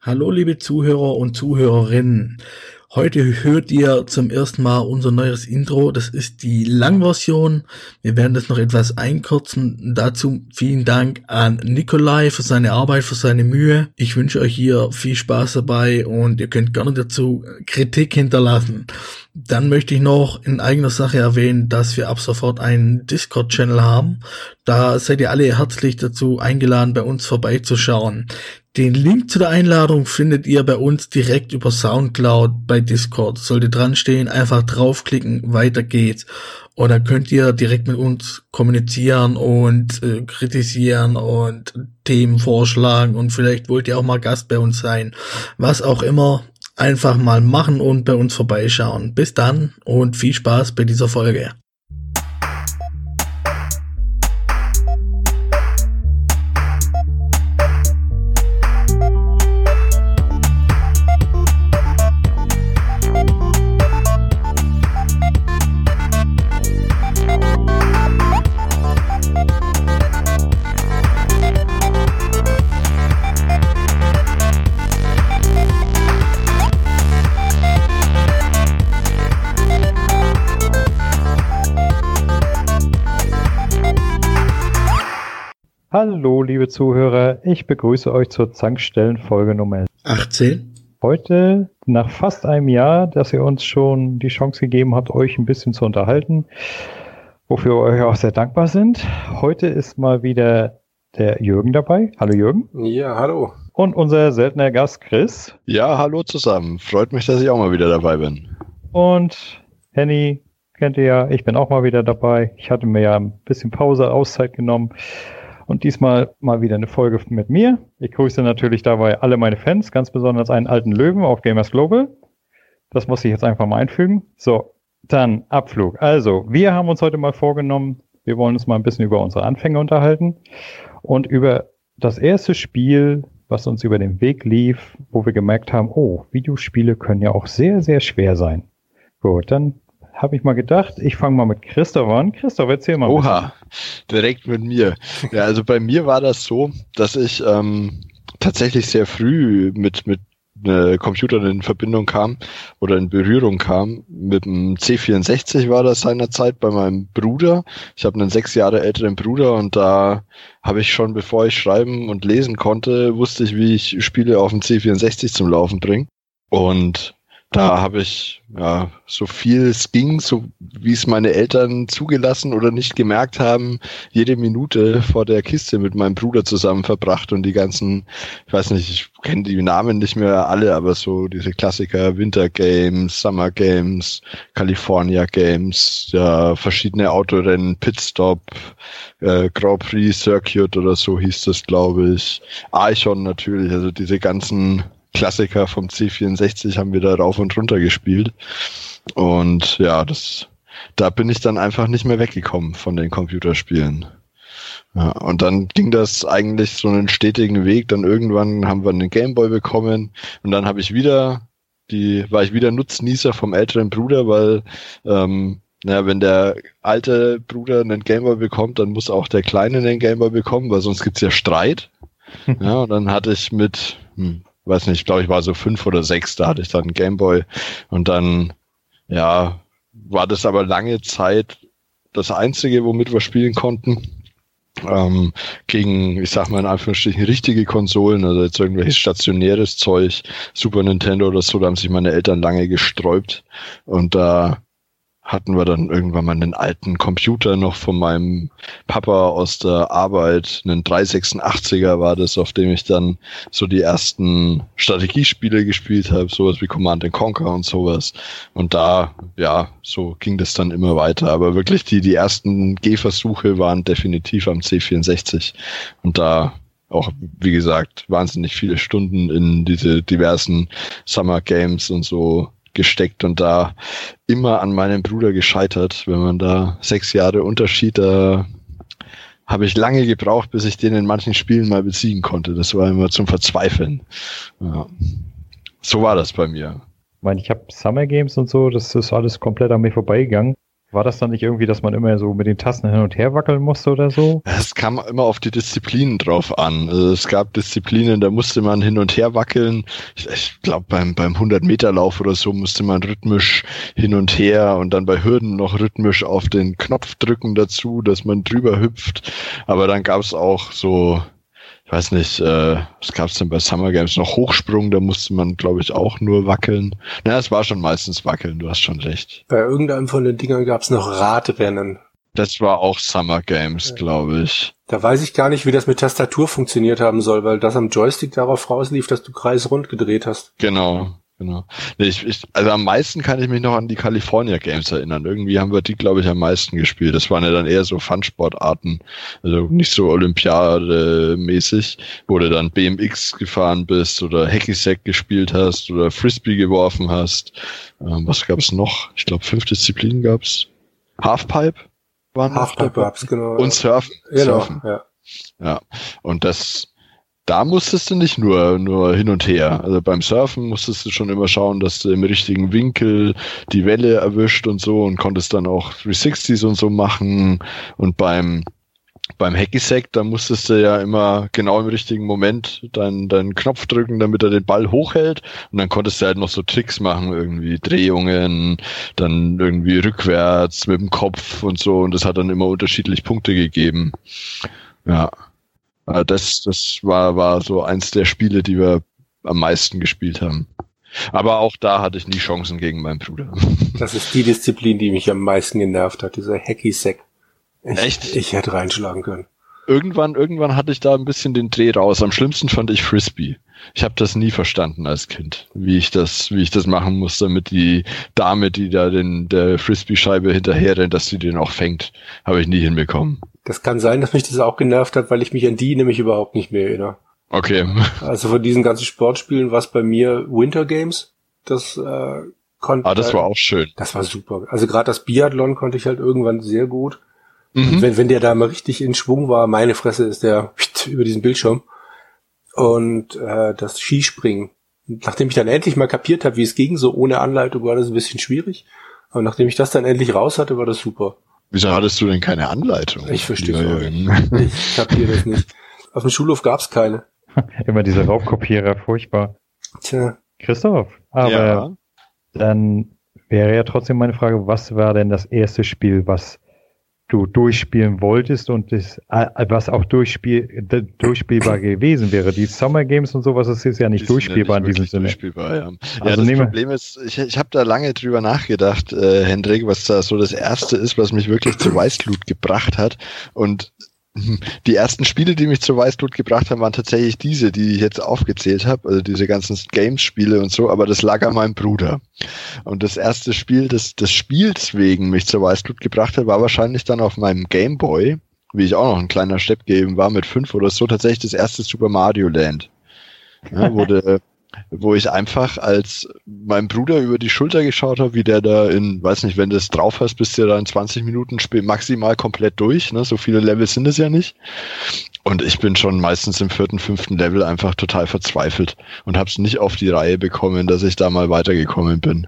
Hallo liebe Zuhörer und Zuhörerinnen. Heute hört ihr zum ersten Mal unser neues Intro. Das ist die Langversion. Wir werden das noch etwas einkürzen. Dazu vielen Dank an Nikolai für seine Arbeit, für seine Mühe. Ich wünsche euch hier viel Spaß dabei und ihr könnt gerne dazu Kritik hinterlassen. Dann möchte ich noch in eigener Sache erwähnen, dass wir ab sofort einen Discord-Channel haben. Da seid ihr alle herzlich dazu eingeladen, bei uns vorbeizuschauen. Den Link zu der Einladung findet ihr bei uns direkt über Soundcloud bei Discord. Sollte dran stehen, einfach draufklicken, weiter geht's. Und dann könnt ihr direkt mit uns kommunizieren und äh, kritisieren und Themen vorschlagen und vielleicht wollt ihr auch mal Gast bei uns sein. Was auch immer, einfach mal machen und bei uns vorbeischauen. Bis dann und viel Spaß bei dieser Folge. Liebe Zuhörer, ich begrüße euch zur Zankstellenfolge Nummer 18. Heute, nach fast einem Jahr, dass ihr uns schon die Chance gegeben habt, euch ein bisschen zu unterhalten, wofür wir euch auch sehr dankbar sind. Heute ist mal wieder der Jürgen dabei. Hallo Jürgen. Ja, hallo. Und unser seltener Gast Chris. Ja, hallo zusammen. Freut mich, dass ich auch mal wieder dabei bin. Und Henny kennt ihr ja, ich bin auch mal wieder dabei. Ich hatte mir ja ein bisschen Pause, Auszeit genommen. Und diesmal mal wieder eine Folge mit mir. Ich grüße natürlich dabei alle meine Fans, ganz besonders einen alten Löwen auf Gamers Global. Das muss ich jetzt einfach mal einfügen. So, dann Abflug. Also, wir haben uns heute mal vorgenommen, wir wollen uns mal ein bisschen über unsere Anfänge unterhalten und über das erste Spiel, was uns über den Weg lief, wo wir gemerkt haben, oh, Videospiele können ja auch sehr, sehr schwer sein. Gut, dann habe ich mal gedacht, ich fange mal mit Christoph an. Christoph, erzähl mal. Oha, direkt mit mir. Ja, also bei mir war das so, dass ich ähm, tatsächlich sehr früh mit, mit äh, Computern in Verbindung kam oder in Berührung kam. Mit dem C64 war das seinerzeit bei meinem Bruder. Ich habe einen sechs Jahre älteren Bruder und da habe ich schon, bevor ich schreiben und lesen konnte, wusste ich, wie ich Spiele auf dem C64 zum Laufen bringe. Und da habe ich ja so viel es ging, so wie es meine Eltern zugelassen oder nicht gemerkt haben, jede Minute vor der Kiste mit meinem Bruder zusammen verbracht und die ganzen, ich weiß nicht, ich kenne die Namen nicht mehr alle, aber so diese Klassiker Winter Games, Summer Games, California Games, ja verschiedene Autorennen, Pitstop, äh, Grand Prix Circuit oder so hieß das, glaube ich, Archon natürlich, also diese ganzen Klassiker vom C64 haben wir da rauf und runter gespielt. Und ja, das, da bin ich dann einfach nicht mehr weggekommen von den Computerspielen. Ja, und dann ging das eigentlich so einen stetigen Weg. Dann irgendwann haben wir einen Gameboy bekommen und dann habe ich wieder die, war ich wieder Nutznießer vom älteren Bruder, weil ähm, naja, wenn der alte Bruder einen Gameboy bekommt, dann muss auch der Kleine einen Gameboy bekommen, weil sonst gibt's ja Streit. ja, und dann hatte ich mit, hm, weiß nicht, ich glaube, ich war so fünf oder sechs, da hatte ich dann Gameboy und dann, ja, war das aber lange Zeit das einzige, womit wir spielen konnten. Ähm, gegen, ich sag mal in Anführungsstrichen, richtige Konsolen, also jetzt irgendwelches stationäres Zeug, Super Nintendo oder so, da haben sich meine Eltern lange gesträubt und da hatten wir dann irgendwann mal einen alten Computer noch von meinem Papa aus der Arbeit, einen 386er war das, auf dem ich dann so die ersten Strategiespiele gespielt habe, sowas wie Command Conquer und sowas. Und da, ja, so ging das dann immer weiter. Aber wirklich die, die ersten Gehversuche waren definitiv am C64. Und da auch, wie gesagt, wahnsinnig viele Stunden in diese diversen Summer Games und so gesteckt und da immer an meinem Bruder gescheitert. Wenn man da sechs Jahre Unterschied, da habe ich lange gebraucht, bis ich den in manchen Spielen mal besiegen konnte. Das war immer zum Verzweifeln. Ja. So war das bei mir. Ich meine, ich habe Summer Games und so, das ist alles komplett an mir vorbeigegangen. War das dann nicht irgendwie, dass man immer so mit den Tasten hin und her wackeln musste oder so? Es kam immer auf die Disziplinen drauf an. Also es gab Disziplinen, da musste man hin und her wackeln. Ich, ich glaube, beim, beim 100-Meter-Lauf oder so musste man rhythmisch hin und her und dann bei Hürden noch rhythmisch auf den Knopf drücken dazu, dass man drüber hüpft. Aber dann gab es auch so ich weiß nicht, äh, was gab es denn bei Summer Games noch Hochsprung, da musste man, glaube ich, auch nur wackeln. Na, es war schon meistens wackeln, du hast schon recht. Bei irgendeinem von den Dingern gab es noch Radrennen. Das war auch Summer Games, ja. glaube ich. Da weiß ich gar nicht, wie das mit Tastatur funktioniert haben soll, weil das am Joystick darauf rauslief, dass du kreisrund gedreht hast. Genau. Genau. Nee, ich, ich, also am meisten kann ich mich noch an die California Games erinnern. Irgendwie haben wir die, glaube ich, am meisten gespielt. Das waren ja dann eher so Fun-Sportarten, also nicht so Olympiade-mäßig, wo du dann BMX gefahren bist oder Hacky-Sack gespielt hast oder Frisbee geworfen hast. Ähm, was gab's noch? Ich glaube, fünf Disziplinen gab's. Halfpipe waren Halfpipe gab's, genau. Und Surfen. Genau, Surfen. ja. Ja, und das, da musstest du nicht nur, nur hin und her. Also beim Surfen musstest du schon immer schauen, dass du im richtigen Winkel die Welle erwischt und so und konntest dann auch 360s und so machen. Und beim, beim Hacky-Sack, da musstest du ja immer genau im richtigen Moment deinen, deinen Knopf drücken, damit er den Ball hochhält. Und dann konntest du halt noch so Tricks machen, irgendwie Drehungen, dann irgendwie rückwärts mit dem Kopf und so. Und das hat dann immer unterschiedlich Punkte gegeben. Ja. Äh, das, das war, war so eins der Spiele, die wir am meisten gespielt haben. Aber auch da hatte ich nie Chancen gegen meinen Bruder. Das ist die Disziplin, die mich am meisten genervt hat, dieser Hacky-Sack. Echt? Ich hätte reinschlagen können. Irgendwann, irgendwann hatte ich da ein bisschen den Dreh raus. Am schlimmsten fand ich Frisbee. Ich habe das nie verstanden als Kind, wie ich das, wie ich das machen muss, damit die Dame, die da den der Frisbee-Scheibe hinterher rennt, dass sie den auch fängt, habe ich nie hinbekommen. Das kann sein, dass mich das auch genervt hat, weil ich mich an die nämlich überhaupt nicht mehr erinnere. Okay. Also von diesen ganzen Sportspielen war es bei mir Winter Games. Das äh, konnte. Ah, das war auch schön. Das war super. Also gerade das Biathlon konnte ich halt irgendwann sehr gut. Mhm. Wenn, wenn der da mal richtig in Schwung war, meine Fresse ist der über diesen Bildschirm. Und äh, das Skispringen. Nachdem ich dann endlich mal kapiert habe, wie es ging, so ohne Anleitung war das ein bisschen schwierig. Aber nachdem ich das dann endlich raus hatte, war das super. Wieso hattest du denn keine Anleitung? Ich verstehe es nicht. Ich kapiere das nicht. Auf dem Schulhof gab's keine. Immer diese Raubkopierer, furchtbar. Tja. Christoph, aber ja. dann wäre ja trotzdem meine Frage, was war denn das erste Spiel, was du durchspielen wolltest und das, äh, was auch durchspiel, durchspielbar gewesen wäre. Die Summer Games und sowas, das ist ja nicht durchspielbar nicht in diesem Sinne. Durchspielbar, ja. Also ja, das Problem ist, ich, ich habe da lange drüber nachgedacht, äh, Hendrik, was da so das erste ist, was mich wirklich zu Weißglut gebracht hat. Und die ersten Spiele, die mich zur Weißglut gebracht haben, waren tatsächlich diese, die ich jetzt aufgezählt habe, also diese ganzen Games-Spiele und so, aber das lag an meinem Bruder. Und das erste Spiel, das das Spiels wegen mich zur Weißglut gebracht hat, war wahrscheinlich dann auf meinem Game Boy, wie ich auch noch ein kleiner Stepp geben war, mit fünf oder so, tatsächlich das erste Super Mario Land. Ja, wurde wo ich einfach als mein Bruder über die Schulter geschaut habe, wie der da in, weiß nicht, wenn du es drauf hast, bist du da in 20 Minuten maximal komplett durch. Ne? So viele Level sind es ja nicht. Und ich bin schon meistens im vierten, fünften Level einfach total verzweifelt und habe es nicht auf die Reihe bekommen, dass ich da mal weitergekommen bin.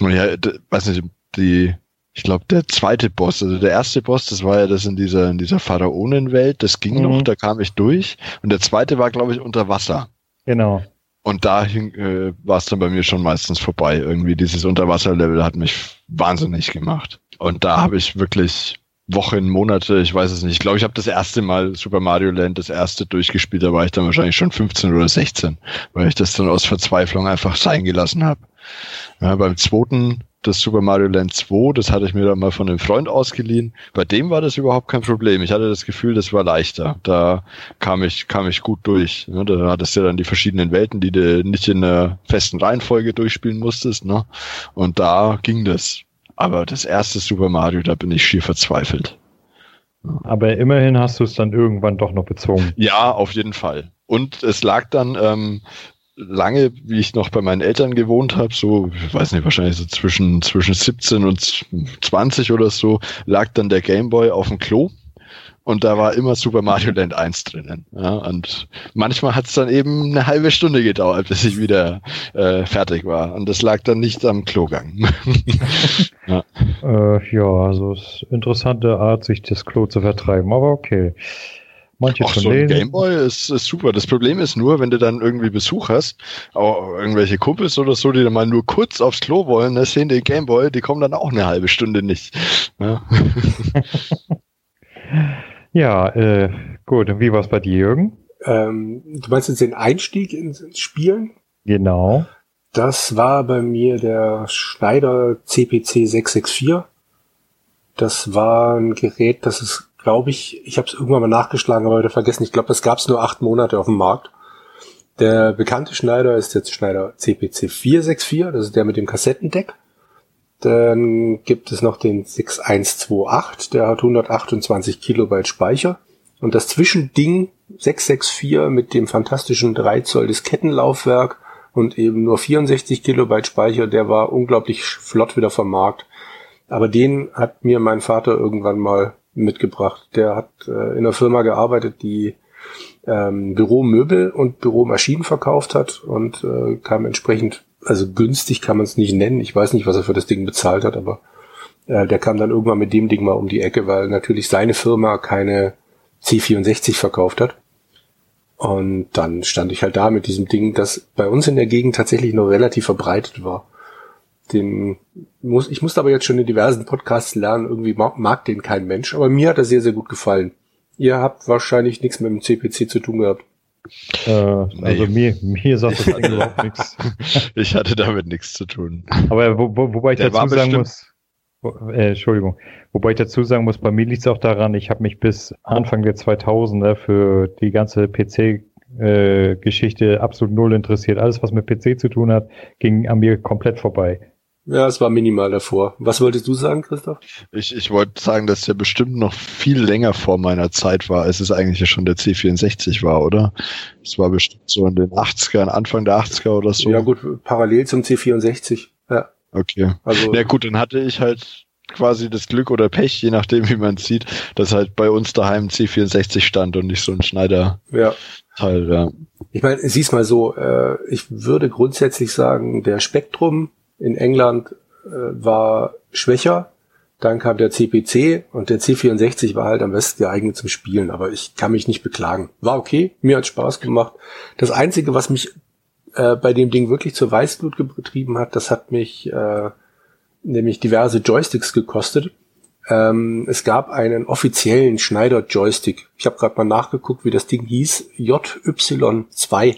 Und ja, weiß nicht, die, ich glaube, der zweite Boss, also der erste Boss, das war ja das in dieser, in dieser Pharaonenwelt, das ging mhm. noch, da kam ich durch. Und der zweite war, glaube ich, unter Wasser. Genau. Und da äh, war es dann bei mir schon meistens vorbei. Irgendwie dieses Unterwasserlevel hat mich wahnsinnig gemacht. Und da habe ich wirklich Wochen, Monate, ich weiß es nicht. Ich glaube, ich habe das erste Mal Super Mario Land, das erste durchgespielt, da war ich dann wahrscheinlich schon 15 oder 16, weil ich das dann aus Verzweiflung einfach sein gelassen habe. Ja, beim zweiten das Super Mario Land 2, das hatte ich mir dann mal von einem Freund ausgeliehen. Bei dem war das überhaupt kein Problem. Ich hatte das Gefühl, das war leichter. Da kam ich, kam ich gut durch. Ne? Da hattest du ja dann die verschiedenen Welten, die du nicht in einer festen Reihenfolge durchspielen musstest. Ne? Und da ging das. Aber das erste Super Mario, da bin ich schier verzweifelt. Aber immerhin hast du es dann irgendwann doch noch bezogen. Ja, auf jeden Fall. Und es lag dann, ähm, lange, wie ich noch bei meinen Eltern gewohnt habe, so, ich weiß nicht, wahrscheinlich so zwischen, zwischen 17 und 20 oder so, lag dann der Gameboy auf dem Klo. Und da war immer Super Mario Land 1 drinnen. Ja, und manchmal hat es dann eben eine halbe Stunde gedauert, bis ich wieder äh, fertig war. Und das lag dann nicht am Klogang. Ja, äh, ja also es ist eine interessante Art, sich das Klo zu vertreiben, aber okay. Manche Ach, so ein Gameboy ist, ist super. Das Problem ist nur, wenn du dann irgendwie Besuch hast, auch irgendwelche Kumpels oder so, die dann mal nur kurz aufs Klo wollen, ne, sehen den Gameboy, die kommen dann auch eine halbe Stunde nicht. Ja, ja äh, gut. Und wie war es bei dir, Jürgen? Ähm, du meinst jetzt den Einstieg ins Spielen? Genau. Das war bei mir der Schneider CPC 664. Das war ein Gerät, das ist glaube ich, ich habe es irgendwann mal nachgeschlagen, aber wieder vergessen. Ich glaube, das gab es nur acht Monate auf dem Markt. Der bekannte Schneider ist jetzt Schneider CPC 464, das ist der mit dem Kassettendeck. Dann gibt es noch den 6128, der hat 128 Kilobyte Speicher. Und das Zwischending 664 mit dem fantastischen 3 Zoll Diskettenlaufwerk und eben nur 64 Kilobyte Speicher, der war unglaublich flott wieder vom Markt. Aber den hat mir mein Vater irgendwann mal mitgebracht. Der hat äh, in einer Firma gearbeitet, die ähm, Büromöbel und Büromaschinen verkauft hat und äh, kam entsprechend, also günstig kann man es nicht nennen. Ich weiß nicht, was er für das Ding bezahlt hat, aber äh, der kam dann irgendwann mit dem Ding mal um die Ecke, weil natürlich seine Firma keine C64 verkauft hat. Und dann stand ich halt da mit diesem Ding, das bei uns in der Gegend tatsächlich noch relativ verbreitet war den muss, ich musste aber jetzt schon in diversen Podcasts lernen, irgendwie mag, mag den kein Mensch, aber mir hat er sehr, sehr gut gefallen. Ihr habt wahrscheinlich nichts mit dem CPC zu tun gehabt. Äh, also mir, mir sagt das Ding überhaupt nichts. Ich hatte damit nichts zu tun. Aber wo, wo, wobei ich Der dazu sagen muss, wo, äh, Entschuldigung, wobei ich dazu sagen muss, bei mir liegt es auch daran, ich habe mich bis Anfang der 2000er für die ganze PC äh, Geschichte absolut null interessiert. Alles, was mit PC zu tun hat, ging an mir komplett vorbei. Ja, es war minimal davor. Was wolltest du sagen, Christoph? Ich, ich wollte sagen, dass der bestimmt noch viel länger vor meiner Zeit war, als es eigentlich ja schon der C64 war, oder? Es war bestimmt so in den 80ern, Anfang der 80er oder so. Ja gut, parallel zum C64. Ja. Okay. Also, ja gut, dann hatte ich halt quasi das Glück oder Pech, je nachdem wie man sieht, dass halt bei uns daheim C64 stand und nicht so ein Schneider. Ja. Teil, ja. Ich meine, sieh's mal so, äh, ich würde grundsätzlich sagen, der Spektrum in England äh, war schwächer. Dann kam der CPC und der C64 war halt am besten geeignet zum Spielen, aber ich kann mich nicht beklagen. War okay, mir hat Spaß gemacht. Das Einzige, was mich äh, bei dem Ding wirklich zur Weißblut getrieben hat, das hat mich äh, nämlich diverse Joysticks gekostet. Ähm, es gab einen offiziellen Schneider-Joystick. Ich habe gerade mal nachgeguckt, wie das Ding hieß. JY2.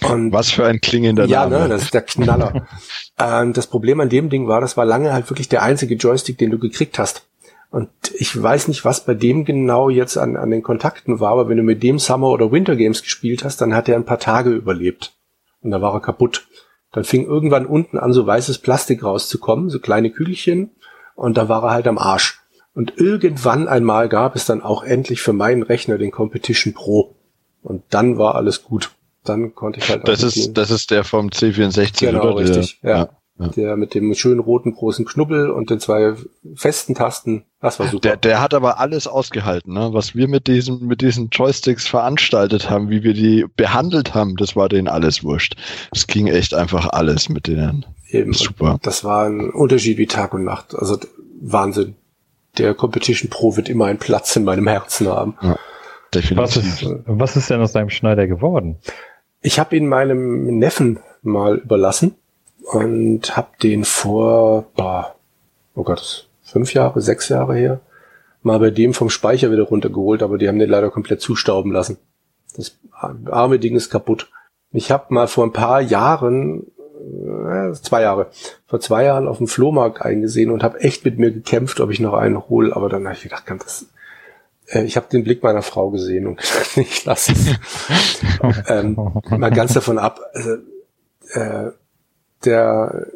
Und Was für ein klingender ja, Name. Ja, ne, das ist der Knaller. ähm, das Problem an dem Ding war, das war lange halt wirklich der einzige Joystick, den du gekriegt hast. Und ich weiß nicht, was bei dem genau jetzt an, an den Kontakten war, aber wenn du mit dem Summer oder Winter Games gespielt hast, dann hat er ein paar Tage überlebt. Und da war er kaputt. Dann fing irgendwann unten an, so weißes Plastik rauszukommen, so kleine Kügelchen, und da war er halt am Arsch. Und irgendwann einmal gab es dann auch endlich für meinen Rechner den Competition Pro. Und dann war alles gut dann konnte ich halt. Das ist, das ist der vom C64, genau, oder? richtig, der, ja. ja. Der mit dem schönen roten großen Knubbel und den zwei festen Tasten. Das war super. Der, der hat aber alles ausgehalten, ne? Was wir mit diesem, mit diesen Joysticks veranstaltet haben, wie wir die behandelt haben, das war denen alles wurscht. Es ging echt einfach alles mit denen. Eben. Super. Das war ein Unterschied wie Tag und Nacht. Also Wahnsinn. Der Competition Pro wird immer einen Platz in meinem Herzen haben. Ja, definitiv. Was ist, was ist denn aus deinem Schneider geworden? Ich habe ihn meinem Neffen mal überlassen und habe den vor, boah, oh Gott, fünf Jahre, sechs Jahre her, mal bei dem vom Speicher wieder runtergeholt, aber die haben den leider komplett zustauben lassen. Das arme Ding ist kaputt. Ich habe mal vor ein paar Jahren, äh, zwei Jahre, vor zwei Jahren auf dem Flohmarkt eingesehen und habe echt mit mir gekämpft, ob ich noch einen hole, aber dann habe ich gedacht, das, äh, ich habe den Blick meiner Frau gesehen und gedacht, ich lasse es. ähm, mal ganz davon ab, also, äh, der,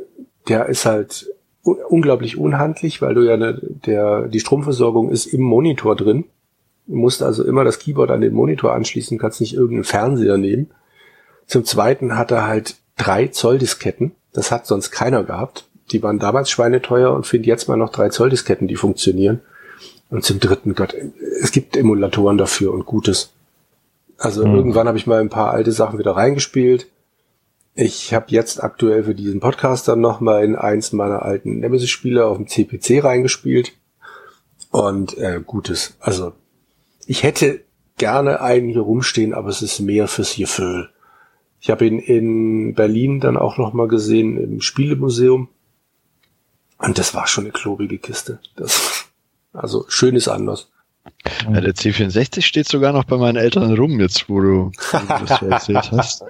der ist halt unglaublich unhandlich, weil du ja ne, der, die Stromversorgung ist im Monitor drin. Du musst also immer das Keyboard an den Monitor anschließen, kannst nicht irgendeinen Fernseher nehmen. Zum zweiten hat er halt drei Zoll Disketten. Das hat sonst keiner gehabt. Die waren damals schweineteuer und finde jetzt mal noch drei Zoll Disketten, die funktionieren. Und zum dritten, Gott, es gibt Emulatoren dafür und Gutes. Also mhm. irgendwann habe ich mal ein paar alte Sachen wieder reingespielt. Ich habe jetzt aktuell für diesen Podcast dann nochmal in eins meiner alten Nemesis-Spiele auf dem CPC reingespielt. Und äh, gutes. Also ich hätte gerne einen hier rumstehen, aber es ist mehr fürs Gefühl. Ich habe ihn in Berlin dann auch nochmal gesehen im Spielemuseum. Und das war schon eine klobige Kiste. Das, also schön ist anders. Ja, der C64 steht sogar noch bei meinen Eltern rum, jetzt wo du, wo du das so erzählt hast.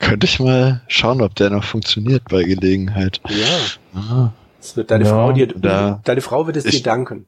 Könnte ich mal schauen, ob der noch funktioniert bei Gelegenheit. Ja. Ah. Das wird deine Ja, Frau dir, da- deine Frau wird es dir ich- danken.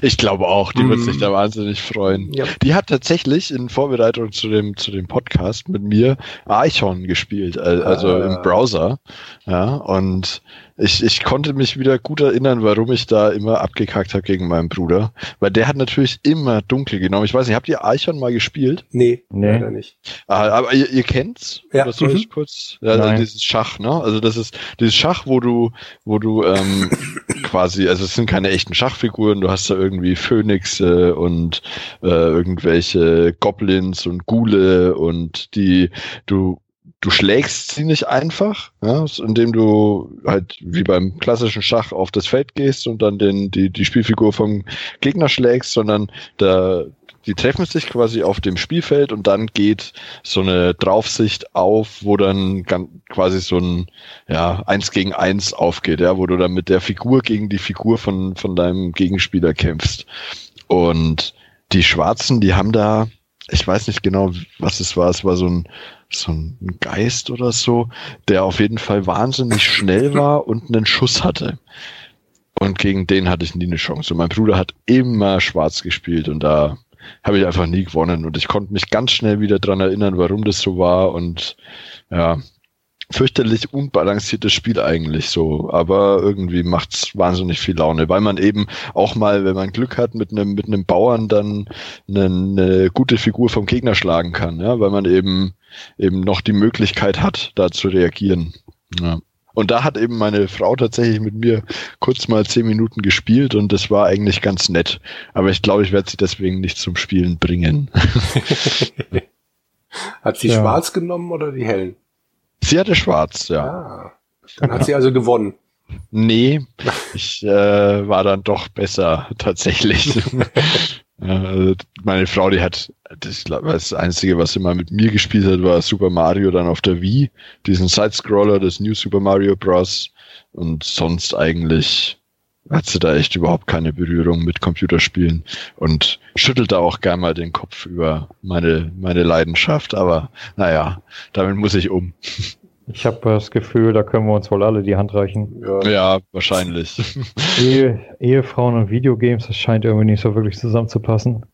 Ich glaube auch, die wird Mm. sich da wahnsinnig freuen. Ja. Die hat tatsächlich in Vorbereitung zu dem, zu dem Podcast mit mir Eichhorn gespielt, also Ah. im Browser. Ja, und ich, ich konnte mich wieder gut erinnern, warum ich da immer abgekackt habe gegen meinen Bruder. Weil der hat natürlich immer dunkel genommen. Ich weiß nicht, habt ihr Eichhorn mal gespielt? Nee, Nee. leider nicht. Ah, aber ihr, ihr kennt's? Ja. Oder soll Mhm. ich kurz? Ja, also dieses Schach, ne? Also das ist dieses Schach, wo du, wo du ähm, quasi, also es sind keine echten Schachfiguren, du hast da irgendwie Phönixe und äh, irgendwelche Goblins und Gule und die du du schlägst sie nicht einfach, ja, indem du halt wie beim klassischen Schach auf das Feld gehst und dann den, die, die Spielfigur vom Gegner schlägst, sondern da, die treffen sich quasi auf dem Spielfeld und dann geht so eine Draufsicht auf, wo dann quasi so ein ja, eins gegen eins aufgeht, ja, wo du dann mit der Figur gegen die Figur von, von deinem Gegenspieler kämpfst. Und die Schwarzen, die haben da, ich weiß nicht genau, was es war, es war so ein, so ein Geist oder so, der auf jeden Fall wahnsinnig schnell war und einen Schuss hatte. Und gegen den hatte ich nie eine Chance. Und mein Bruder hat immer schwarz gespielt und da habe ich einfach nie gewonnen. Und ich konnte mich ganz schnell wieder dran erinnern, warum das so war. Und ja, fürchterlich unbalanciertes Spiel eigentlich so, aber irgendwie macht's wahnsinnig viel Laune, weil man eben auch mal, wenn man Glück hat, mit einem mit einem Bauern dann eine, eine gute Figur vom Gegner schlagen kann, ja, weil man eben eben noch die Möglichkeit hat, da zu reagieren. Ja. Und da hat eben meine Frau tatsächlich mit mir kurz mal zehn Minuten gespielt und das war eigentlich ganz nett. Aber ich glaube, ich werde sie deswegen nicht zum Spielen bringen. Hat sie Ja. schwarz genommen oder die hellen? Sie hatte schwarz, ja. Ah, dann hat sie also gewonnen. Nee, ich äh, war dann doch besser tatsächlich. äh, meine Frau, die hat, das, das Einzige, was sie mal mit mir gespielt hat, war Super Mario dann auf der Wii, diesen Sidescroller, das New Super Mario Bros. Und sonst eigentlich hat sie da echt überhaupt keine Berührung mit Computerspielen und schüttelt da auch gern mal den Kopf über meine, meine Leidenschaft, aber naja, damit muss ich um. Ich habe das Gefühl, da können wir uns wohl alle die Hand reichen. Ja. Ja, wahrscheinlich. Ehe, Ehefrauen und Videogames, das scheint irgendwie nicht so wirklich zusammenzupassen.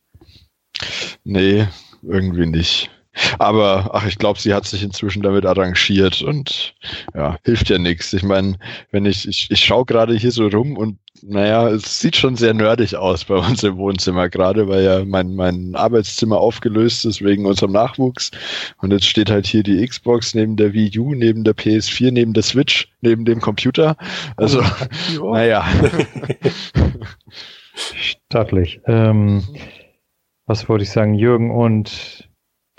Nee, irgendwie nicht. Aber ach, ich glaube, sie hat sich inzwischen damit arrangiert und ja, hilft ja nichts. Ich meine, wenn ich, ich, ich schaue gerade hier so rum und naja, es sieht schon sehr nerdig aus bei uns im Wohnzimmer, gerade weil ja mein, mein Arbeitszimmer aufgelöst ist wegen unserem Nachwuchs. Und jetzt steht halt hier die Xbox neben der Wii U, neben der PS4, neben der Switch, neben dem Computer. Also, naja. Stattlich. Ähm, was wollte ich sagen, Jürgen? Und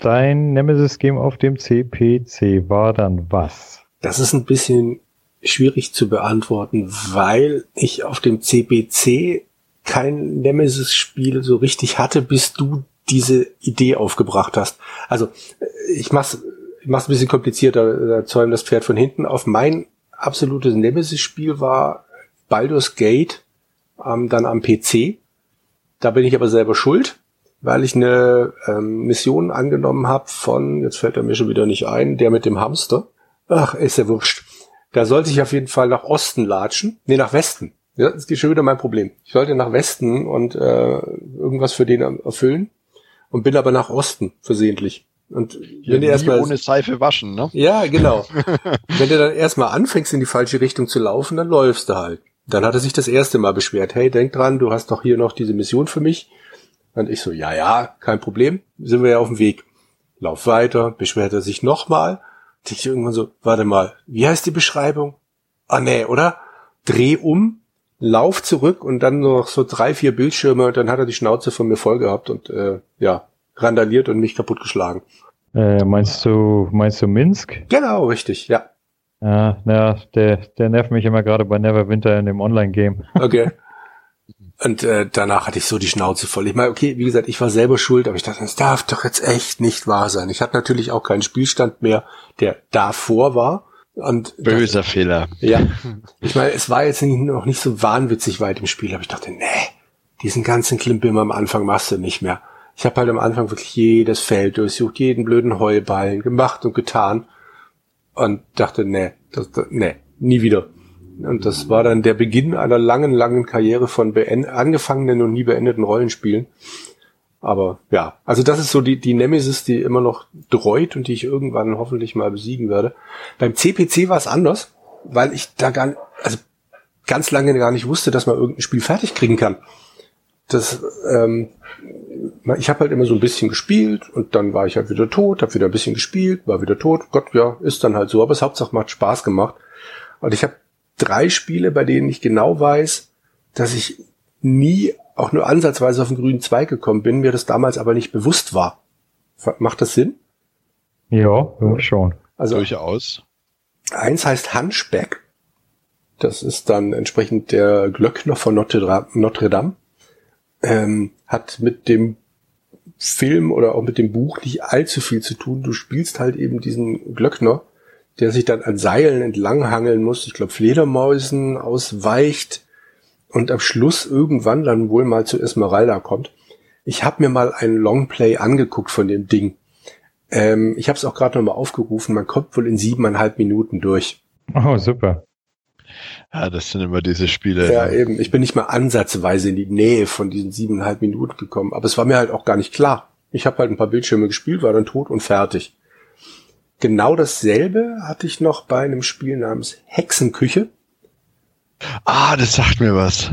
dein Nemesis-Game auf dem CPC war dann was? Das ist ein bisschen schwierig zu beantworten, weil ich auf dem CPC kein Nemesis-Spiel so richtig hatte, bis du diese Idee aufgebracht hast. Also äh, ich mach's, ich mach's ein bisschen komplizierter, da zäumen das Pferd von hinten. Auf mein absolutes Nemesis-Spiel war Baldur's Gate ähm, dann am PC. Da bin ich aber selber schuld, weil ich eine ähm, Mission angenommen habe von, jetzt fällt er mir schon wieder nicht ein, der mit dem Hamster. Ach, ist ja wurscht. Da sollte ich auf jeden Fall nach Osten latschen. Nee, nach Westen. Ja, das ist schon wieder mein Problem. Ich sollte nach Westen und äh, irgendwas für den erfüllen und bin aber nach Osten versehentlich. Und wenn du erstmal ohne Seife waschen, ne? ja, genau. Wenn du dann erstmal anfängst, in die falsche Richtung zu laufen, dann läufst du halt. Dann hat er sich das erste Mal beschwert. Hey, denk dran, du hast doch hier noch diese Mission für mich. Und ich so, ja, ja, kein Problem. Sind wir ja auf dem Weg. Lauf weiter, beschwert er sich nochmal. Ich irgendwann so, warte mal, wie heißt die Beschreibung? Ah, nee, oder? Dreh um, lauf zurück und dann noch so drei, vier Bildschirme und dann hat er die Schnauze von mir voll gehabt und äh, ja, randaliert und mich kaputtgeschlagen. Äh, meinst du, meinst du Minsk? Genau, richtig, ja. Ja, ja der, der nervt mich immer gerade bei Neverwinter in dem Online-Game. Okay. Und äh, danach hatte ich so die Schnauze voll. Ich meine, okay, wie gesagt, ich war selber schuld, aber ich dachte, das darf doch jetzt echt nicht wahr sein. Ich hatte natürlich auch keinen Spielstand mehr, der davor war. Und Böser dachte, Fehler. Ja. Ich meine, es war jetzt noch nicht so wahnwitzig weit im Spiel, aber ich dachte, nee, diesen ganzen Klimbim am Anfang machst du nicht mehr. Ich habe halt am Anfang wirklich jedes Feld durchsucht, jeden blöden Heuballen gemacht und getan und dachte, nee, das, das, nee, nie wieder. Und das war dann der Beginn einer langen, langen Karriere von angefangenen und nie beendeten Rollenspielen. Aber ja, also das ist so die, die Nemesis, die immer noch dreut und die ich irgendwann hoffentlich mal besiegen werde. Beim CPC war es anders, weil ich da gar, also ganz lange gar nicht wusste, dass man irgendein Spiel fertig kriegen kann. Das, ähm, ich habe halt immer so ein bisschen gespielt und dann war ich halt wieder tot, habe wieder ein bisschen gespielt, war wieder tot. Gott, ja, ist dann halt so. Aber es Hauptsache macht Spaß gemacht. Und ich habe drei Spiele, bei denen ich genau weiß, dass ich nie auch nur ansatzweise auf den grünen Zweig gekommen bin, mir das damals aber nicht bewusst war. Macht das Sinn? Ja, schon. Also durchaus. Eins heißt Hunchback. Das ist dann entsprechend der Glöckner von Notre Dame. Ähm, hat mit dem Film oder auch mit dem Buch nicht allzu viel zu tun. Du spielst halt eben diesen Glöckner, der sich dann an Seilen entlanghangeln muss. Ich glaube, Fledermäusen ausweicht und am Schluss irgendwann dann wohl mal zu Esmeralda kommt. Ich habe mir mal ein Longplay angeguckt von dem Ding. Ähm, ich habe es auch gerade nochmal aufgerufen. Man kommt wohl in siebeneinhalb Minuten durch. Oh, super. Ja, das sind immer diese Spiele. Ja, eben. Ich bin nicht mal ansatzweise in die Nähe von diesen siebeneinhalb Minuten gekommen. Aber es war mir halt auch gar nicht klar. Ich habe halt ein paar Bildschirme gespielt, war dann tot und fertig. Genau dasselbe hatte ich noch bei einem Spiel namens Hexenküche. Ah, das sagt mir was.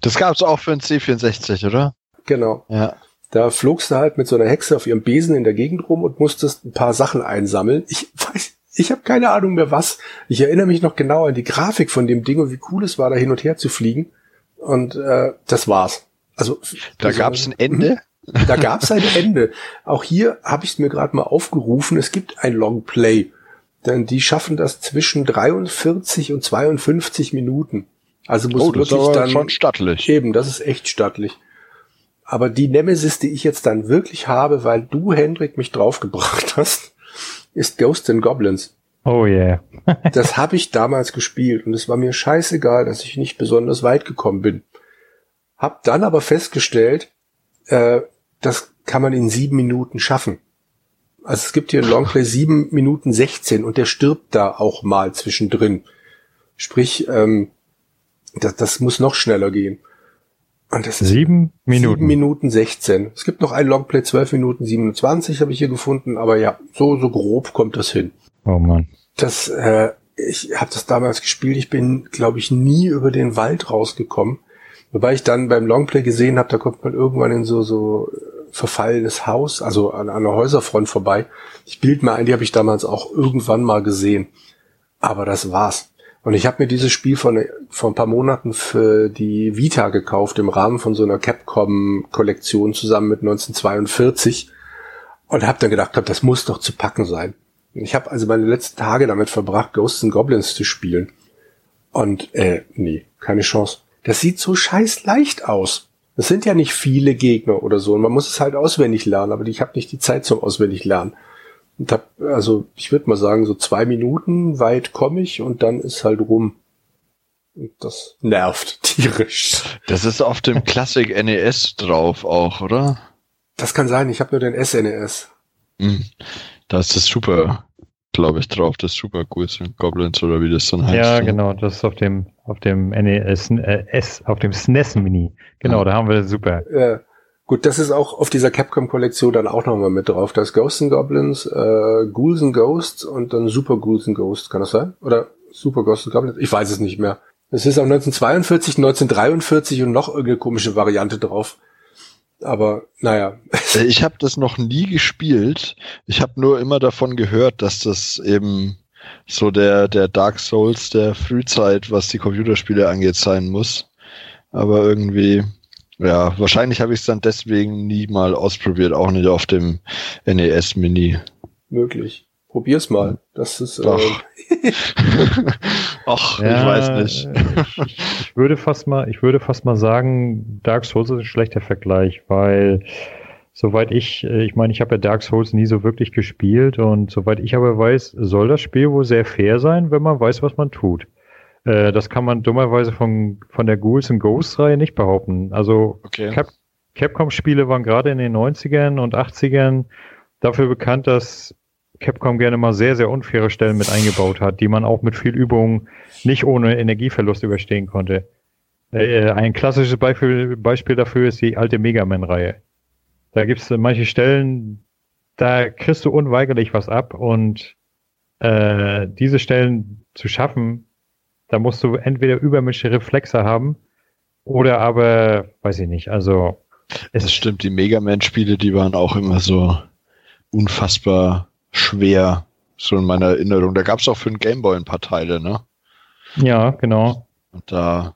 Das gab's auch für ein C64, oder? Genau. Ja. Da flogst du halt mit so einer Hexe auf ihrem Besen in der Gegend rum und musstest ein paar Sachen einsammeln. Ich weiß, ich habe keine Ahnung mehr was. Ich erinnere mich noch genau an die Grafik von dem Ding und wie cool es war, da hin und her zu fliegen. Und äh, das war's. Also da gab's ein Ende. Da gab's ein Ende. Auch hier habe ich es mir gerade mal aufgerufen. Es gibt ein Longplay. Denn die schaffen das zwischen 43 und 52 Minuten. Also muss oh, das wirklich ist dann schon stattlich. Eben, das ist echt stattlich. Aber die Nemesis, die ich jetzt dann wirklich habe, weil du, Hendrik, mich draufgebracht hast, ist Ghosts and Goblins. Oh yeah. das habe ich damals gespielt und es war mir scheißegal, dass ich nicht besonders weit gekommen bin. Hab dann aber festgestellt, äh, das kann man in sieben Minuten schaffen. Also es gibt hier ein Longplay sieben Minuten 16 und der stirbt da auch mal zwischendrin. Sprich, ähm, das, das muss noch schneller gehen. Und das sieben Minuten. Sieben Minuten 16. Es gibt noch ein Longplay, zwölf Minuten 27 habe ich hier gefunden, aber ja, so, so grob kommt das hin. Oh man. Das, äh, ich habe das damals gespielt, ich bin, glaube ich, nie über den Wald rausgekommen. Wobei ich dann beim Longplay gesehen habe, da kommt man irgendwann in so, so verfallenes Haus, also an, einer Häuserfront vorbei. Ich bild mal ein, die habe ich damals auch irgendwann mal gesehen. Aber das war's. Und ich habe mir dieses Spiel vor, ne, vor ein paar Monaten für die Vita gekauft im Rahmen von so einer Capcom-Kollektion zusammen mit 1942 und habe dann gedacht, das muss doch zu packen sein. Ich habe also meine letzten Tage damit verbracht, Ghosts and Goblins zu spielen. Und äh, nee, keine Chance. Das sieht so scheiß leicht aus. Es sind ja nicht viele Gegner oder so. Und man muss es halt auswendig lernen, aber ich habe nicht die Zeit zum auswendig lernen. Und hab, also ich würde mal sagen, so zwei Minuten weit komme ich und dann ist halt rum. Und das nervt tierisch. Das ist auf dem Classic NES drauf auch, oder? Das kann sein, ich habe nur den SNES. Hm. Da ist das super glaube ich, drauf, das Super Ghouls und Goblins oder wie das dann heißt. Ja, genau, das ist auf dem, auf dem NES, äh, S, auf dem SNES Mini. Genau, ja. da haben wir das super. Ja. Gut, das ist auch auf dieser Capcom-Kollektion dann auch nochmal mit drauf. Da ist Ghosts and Goblins, äh, Ghouls and Ghosts und dann Super Ghouls and Ghosts. Kann das sein? Oder Super Ghosts and Goblins? Ich weiß es nicht mehr. Es ist auch 1942, 1943 und noch irgendeine komische Variante drauf. Aber naja. Äh, ich habe das noch nie gespielt. Ich habe nur immer davon gehört, dass das eben so der, der Dark Souls der Frühzeit, was die Computerspiele angeht, sein muss. Aber irgendwie, ja, wahrscheinlich habe ich es dann deswegen nie mal ausprobiert, auch nicht auf dem NES Mini. möglich. Probier's mal. Das ist. Äh, Ach, ja, ich weiß nicht. ich, ich, würde fast mal, ich würde fast mal sagen, Dark Souls ist ein schlechter Vergleich, weil soweit ich, äh, ich meine, ich habe ja Dark Souls nie so wirklich gespielt und soweit ich aber weiß, soll das Spiel wohl sehr fair sein, wenn man weiß, was man tut. Äh, das kann man dummerweise von, von der Ghouls and Ghosts Reihe nicht behaupten. Also okay. Cap, Capcom-Spiele waren gerade in den 90ern und 80ern dafür bekannt, dass Capcom gerne mal sehr, sehr unfaire Stellen mit eingebaut hat, die man auch mit viel Übung nicht ohne Energieverlust überstehen konnte. Äh, ein klassisches Beispiel, Beispiel dafür ist die alte Mega Man-Reihe. Da gibt es manche Stellen, da kriegst du unweigerlich was ab und äh, diese Stellen zu schaffen, da musst du entweder übermische Reflexe haben oder aber, weiß ich nicht, also. Es das stimmt, die Mega Man-Spiele, die waren auch immer so unfassbar schwer, so in meiner Erinnerung. Da gab es auch für den Gameboy ein paar Teile, ne? Ja, genau. Und da,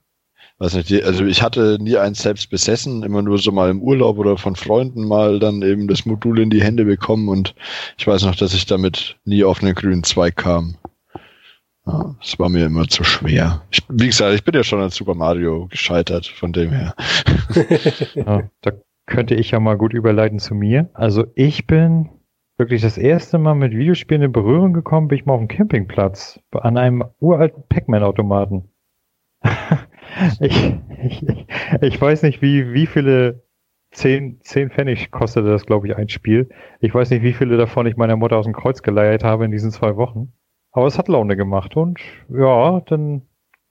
weiß nicht, also ich hatte nie eins selbst besessen, immer nur so mal im Urlaub oder von Freunden mal dann eben das Modul in die Hände bekommen und ich weiß noch, dass ich damit nie auf einen grünen Zweig kam. Ja, das war mir immer zu schwer. Ich, wie gesagt, ich bin ja schon an Super Mario gescheitert, von dem her. ja, da könnte ich ja mal gut überleiten zu mir. Also ich bin wirklich das erste Mal mit Videospielen in Berührung gekommen, bin ich mal auf dem Campingplatz an einem uralten Pac-Man-Automaten. ich, ich, ich weiß nicht, wie, wie viele 10, 10 Pfennig kostete das, glaube ich, ein Spiel. Ich weiß nicht, wie viele davon ich meiner Mutter aus dem Kreuz geleiert habe in diesen zwei Wochen. Aber es hat Laune gemacht und ja, dann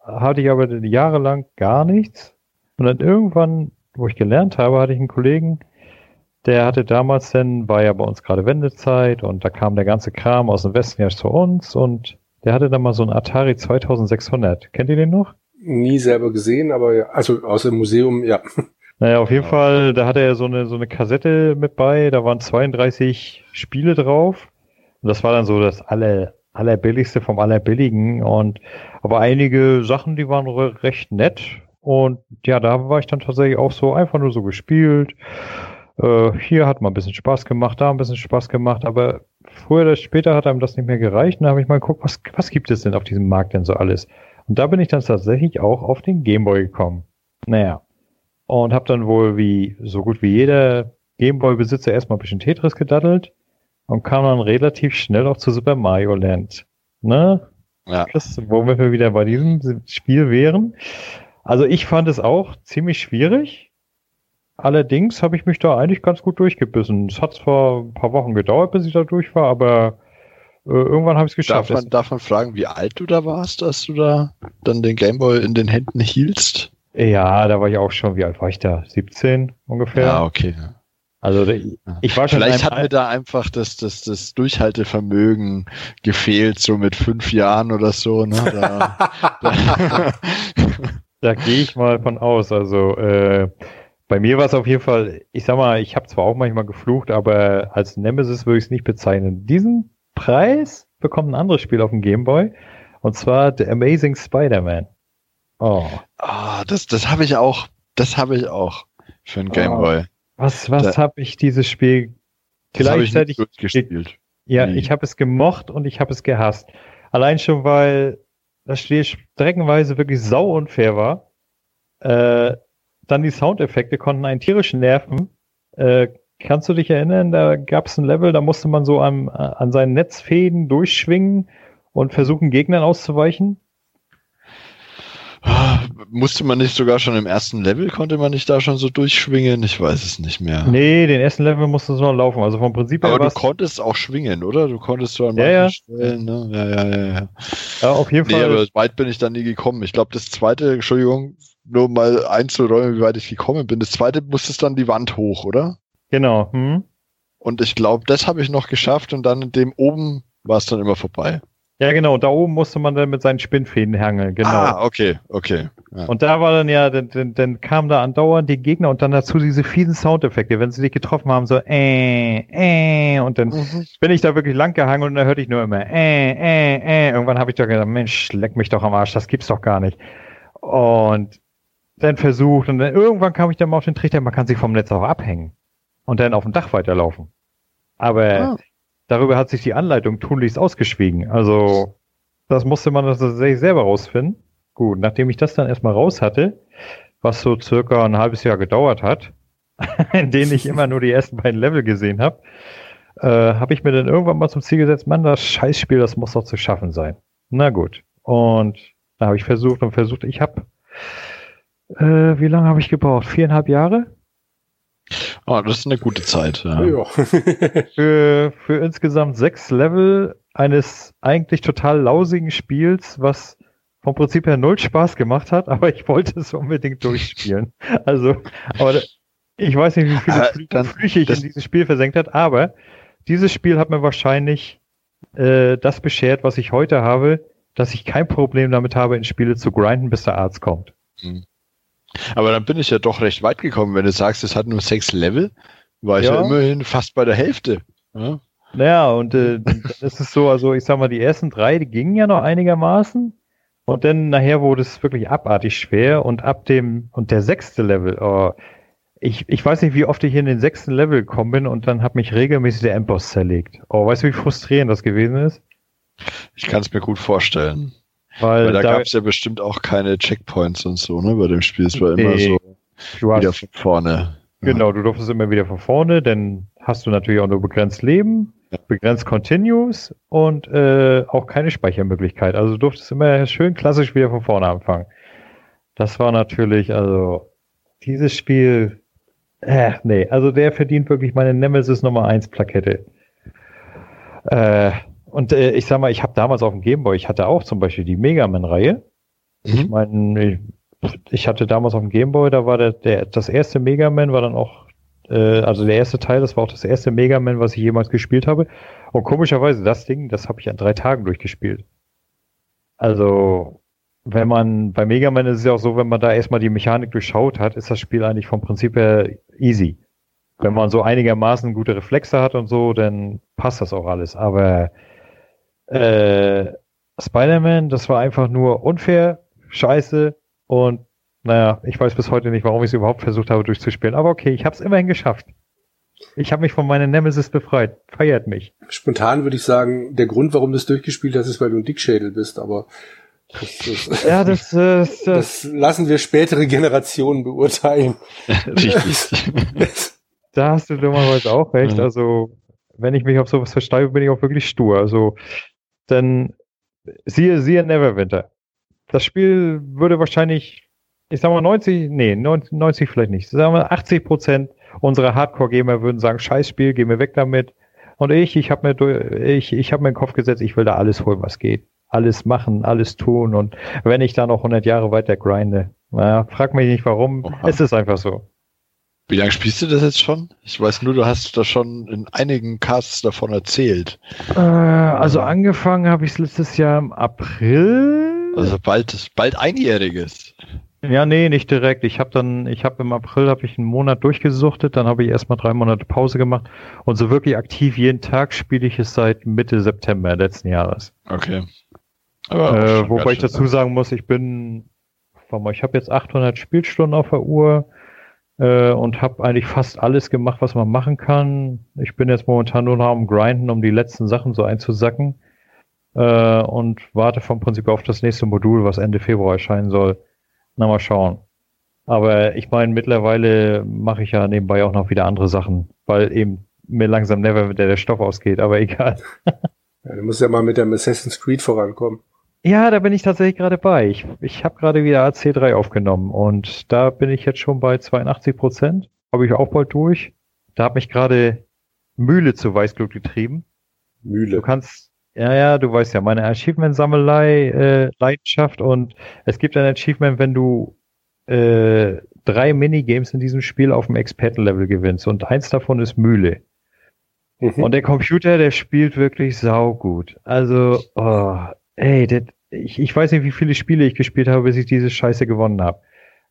hatte ich aber jahrelang gar nichts. Und dann irgendwann, wo ich gelernt habe, hatte ich einen Kollegen, der hatte damals dann, war ja bei uns gerade Wendezeit und da kam der ganze Kram aus dem Westen ja zu uns und der hatte dann mal so einen Atari 2600. Kennt ihr den noch? Nie selber gesehen, aber ja, also aus dem Museum, ja. Naja, auf jeden Fall, da hatte er so eine, so eine Kassette mit bei, da waren 32 Spiele drauf. Und das war dann so das aller, allerbilligste vom allerbilligen. Und, aber einige Sachen, die waren recht nett. Und ja, da war ich dann tatsächlich auch so einfach nur so gespielt. Äh, hier hat man ein bisschen Spaß gemacht, da ein bisschen Spaß gemacht, aber früher oder später hat einem das nicht mehr gereicht. Und da habe ich mal geguckt, was, was gibt es denn auf diesem Markt denn so alles? Und da bin ich dann tatsächlich auch auf den Gameboy gekommen. Naja. Und habe dann wohl wie so gut wie jeder Gameboy-Besitzer erstmal ein bisschen Tetris gedaddelt und kam dann relativ schnell auch zu Super Mario Land. Ne? Ja. Das, wo wir wieder bei diesem Spiel wären. Also ich fand es auch ziemlich schwierig Allerdings habe ich mich da eigentlich ganz gut durchgebissen. Es hat zwar ein paar Wochen gedauert, bis ich da durch war, aber äh, irgendwann habe ich es geschafft. Darf man, darf man fragen, wie alt du da warst, als du da dann den Gameboy in den Händen hieltst? Ja, da war ich auch schon, wie alt war ich da? 17 ungefähr? Ja, okay. Also ich war schon. Vielleicht hat mir da einfach das, das, das Durchhaltevermögen gefehlt, so mit fünf Jahren oder so. Ne? Da, da, da gehe ich mal von aus. Also äh, bei mir war es auf jeden Fall, ich sag mal, ich habe zwar auch manchmal geflucht, aber als Nemesis würde ich es nicht bezeichnen. Diesen Preis bekommt ein anderes Spiel auf dem Gameboy und zwar The Amazing Spider-Man. Oh. oh. das, das habe ich auch. Das habe ich auch für ein Gameboy. Oh. Was, was habe ich dieses Spiel gleichzeitig gespielt? Ja, nee. ich habe es gemocht und ich habe es gehasst. Allein schon, weil das Spiel streckenweise wirklich sau unfair war. Äh, dann die Soundeffekte konnten einen tierischen nerven. Äh, kannst du dich erinnern, da gab es ein Level, da musste man so am, an seinen Netzfäden durchschwingen und versuchen, Gegnern auszuweichen? Musste man nicht sogar schon im ersten Level, konnte man nicht da schon so durchschwingen? Ich weiß es nicht mehr. Nee, den ersten Level musste es noch laufen. Also vom Prinzip her. Aber du konntest auch schwingen, oder? Du konntest so an ja, ja. Stellen, ne? Ja, ja, ja, ja. Ja, auf jeden nee, Fall. aber weit bin ich dann nie gekommen. Ich glaube, das zweite, Entschuldigung, nur mal einzuräumen, wie weit ich gekommen bin. Das zweite musste es dann die Wand hoch, oder? Genau. Hm. Und ich glaube, das habe ich noch geschafft und dann in dem oben war es dann immer vorbei. Ja, genau. Da oben musste man dann mit seinen Spinnfäden hangeln. Genau. Ah, okay, okay. Ja. Und da war dann ja, dann, dann, dann kam da andauernd die Gegner und dann dazu diese fiesen Soundeffekte, wenn sie dich getroffen haben, so äh, äh, und dann mhm. bin ich da wirklich lang gehangen und dann hörte ich nur immer äh, äh, äh. Irgendwann habe ich doch gedacht, Mensch, leck mich doch am Arsch, das gibt's doch gar nicht. Und dann versucht und dann irgendwann kam ich dann mal auf den Trichter, man kann sich vom Netz auch abhängen und dann auf dem Dach weiterlaufen. Aber ah. darüber hat sich die Anleitung tunlichst ausgeschwiegen. Also das musste man tatsächlich selber rausfinden. Gut, nachdem ich das dann erstmal raus hatte, was so circa ein halbes Jahr gedauert hat, in denen ich immer nur die ersten beiden Level gesehen habe, äh, habe ich mir dann irgendwann mal zum Ziel gesetzt, Mann, das Scheißspiel, das muss doch zu schaffen sein. Na gut. Und da habe ich versucht und versucht, ich habe, äh, wie lange habe ich gebraucht? Viereinhalb Jahre? Oh, das ist eine gute Zeit. Ja. ja. für, für insgesamt sechs Level eines eigentlich total lausigen Spiels, was vom Prinzip her null Spaß gemacht hat, aber ich wollte es unbedingt durchspielen. Also, aber ich weiß nicht, wie viele äh, dann, Flüche ich in dieses Spiel versenkt hat, aber dieses Spiel hat mir wahrscheinlich äh, das beschert, was ich heute habe, dass ich kein Problem damit habe, in Spiele zu grinden, bis der Arzt kommt. Hm. Aber dann bin ich ja doch recht weit gekommen, wenn du sagst, es hat nur sechs Level, war ich ja, ja immerhin fast bei der Hälfte. Ja? Naja, und äh, dann ist so, also ich sag mal, die ersten drei, die gingen ja noch einigermaßen. Und dann nachher wurde es wirklich abartig schwer und ab dem, und der sechste Level, oh, ich, ich weiß nicht, wie oft ich in den sechsten Level gekommen bin und dann hat mich regelmäßig der Endboss zerlegt. Oh, weißt du, wie frustrierend das gewesen ist? Ich kann es mir gut vorstellen. Weil, Weil da, da gab es ja bestimmt auch keine Checkpoints und so, ne, bei dem Spiel. Es war nee, immer so wieder von vorne. Genau, du durftest immer wieder von vorne, dann hast du natürlich auch nur begrenzt Leben, ja. begrenzt Continues und äh, auch keine Speichermöglichkeit. Also du durftest immer schön klassisch wieder von vorne anfangen. Das war natürlich, also dieses Spiel äh, nee, also der verdient wirklich meine Nemesis Nummer 1 Plakette. Äh, und äh, ich sag mal, ich habe damals auf dem Gameboy, ich hatte auch zum Beispiel die Mega Man-Reihe. Mhm. Ich meine, ich, ich, hatte damals auf dem Gameboy, da war der, der das erste Mega Man war dann auch, äh, also der erste Teil, das war auch das erste Mega Man, was ich jemals gespielt habe. Und komischerweise, das Ding, das habe ich an drei Tagen durchgespielt. Also wenn man, bei Mega Man ist es ja auch so, wenn man da erstmal die Mechanik durchschaut hat, ist das Spiel eigentlich vom Prinzip her easy. Wenn man so einigermaßen gute Reflexe hat und so, dann passt das auch alles. Aber äh, Spider-Man, das war einfach nur unfair, scheiße und naja, ich weiß bis heute nicht, warum ich es überhaupt versucht habe durchzuspielen. Aber okay, ich habe es immerhin geschafft. Ich habe mich von meiner Nemesis befreit. Feiert mich. Spontan würde ich sagen, der Grund, warum du es durchgespielt hast, ist, weil du ein Dickschädel bist. Aber das, das, ja, das, das, das lassen wir spätere Generationen beurteilen. Richtig. da hast du dummerweise auch recht. Also, wenn ich mich auf sowas versteife, bin ich auch wirklich stur. Also, denn siehe, siehe Neverwinter. Das Spiel würde wahrscheinlich, ich sag mal 90, nee, 90 vielleicht nicht. Sagen wir 80 Prozent unserer Hardcore-Gamer würden sagen, scheiß Spiel, geh mir weg damit. Und ich, ich habe mir, ich, ich habe mir in den Kopf gesetzt, ich will da alles holen, was geht alles machen, alles tun und wenn ich da noch 100 Jahre weiter grinde, naja, frag mich nicht warum, Oha. es ist einfach so. Wie lange spielst du das jetzt schon? Ich weiß nur, du hast da schon in einigen Casts davon erzählt. Äh, also angefangen habe ich es letztes Jahr im April. Also bald, bald einjähriges. Ja, nee, nicht direkt. Ich habe dann, ich habe im April habe ich einen Monat durchgesuchtet, dann habe ich erstmal drei Monate Pause gemacht und so wirklich aktiv jeden Tag spiele ich es seit Mitte September letzten Jahres. Okay. Äh, wobei ich dazu sagen muss, ich bin, warte mal, ich habe jetzt 800 Spielstunden auf der Uhr äh, und habe eigentlich fast alles gemacht, was man machen kann. Ich bin jetzt momentan nur noch am Grinden, um die letzten Sachen so einzusacken äh, und warte vom Prinzip auf das nächste Modul, was Ende Februar erscheinen soll. Na, mal schauen. Aber ich meine, mittlerweile mache ich ja nebenbei auch noch wieder andere Sachen, weil eben mir langsam never der, der Stoff ausgeht, aber egal. ja, du musst ja mal mit dem Assassin's Creed vorankommen. Ja, da bin ich tatsächlich gerade bei. Ich, ich habe gerade wieder AC3 aufgenommen und da bin ich jetzt schon bei 82 Prozent. Habe ich auch bald durch. Da hat mich gerade Mühle zu Weißglut getrieben. Mühle. Du kannst, ja, ja, du weißt ja, meine Achievement-Sammelei, äh, Leidenschaft und es gibt ein Achievement, wenn du äh, drei Minigames in diesem Spiel auf dem Expertenlevel gewinnst und eins davon ist Mühle. Mhm. Und der Computer, der spielt wirklich saugut. Also, oh, Ey, das, ich, ich weiß nicht, wie viele Spiele ich gespielt habe, bis ich diese Scheiße gewonnen habe.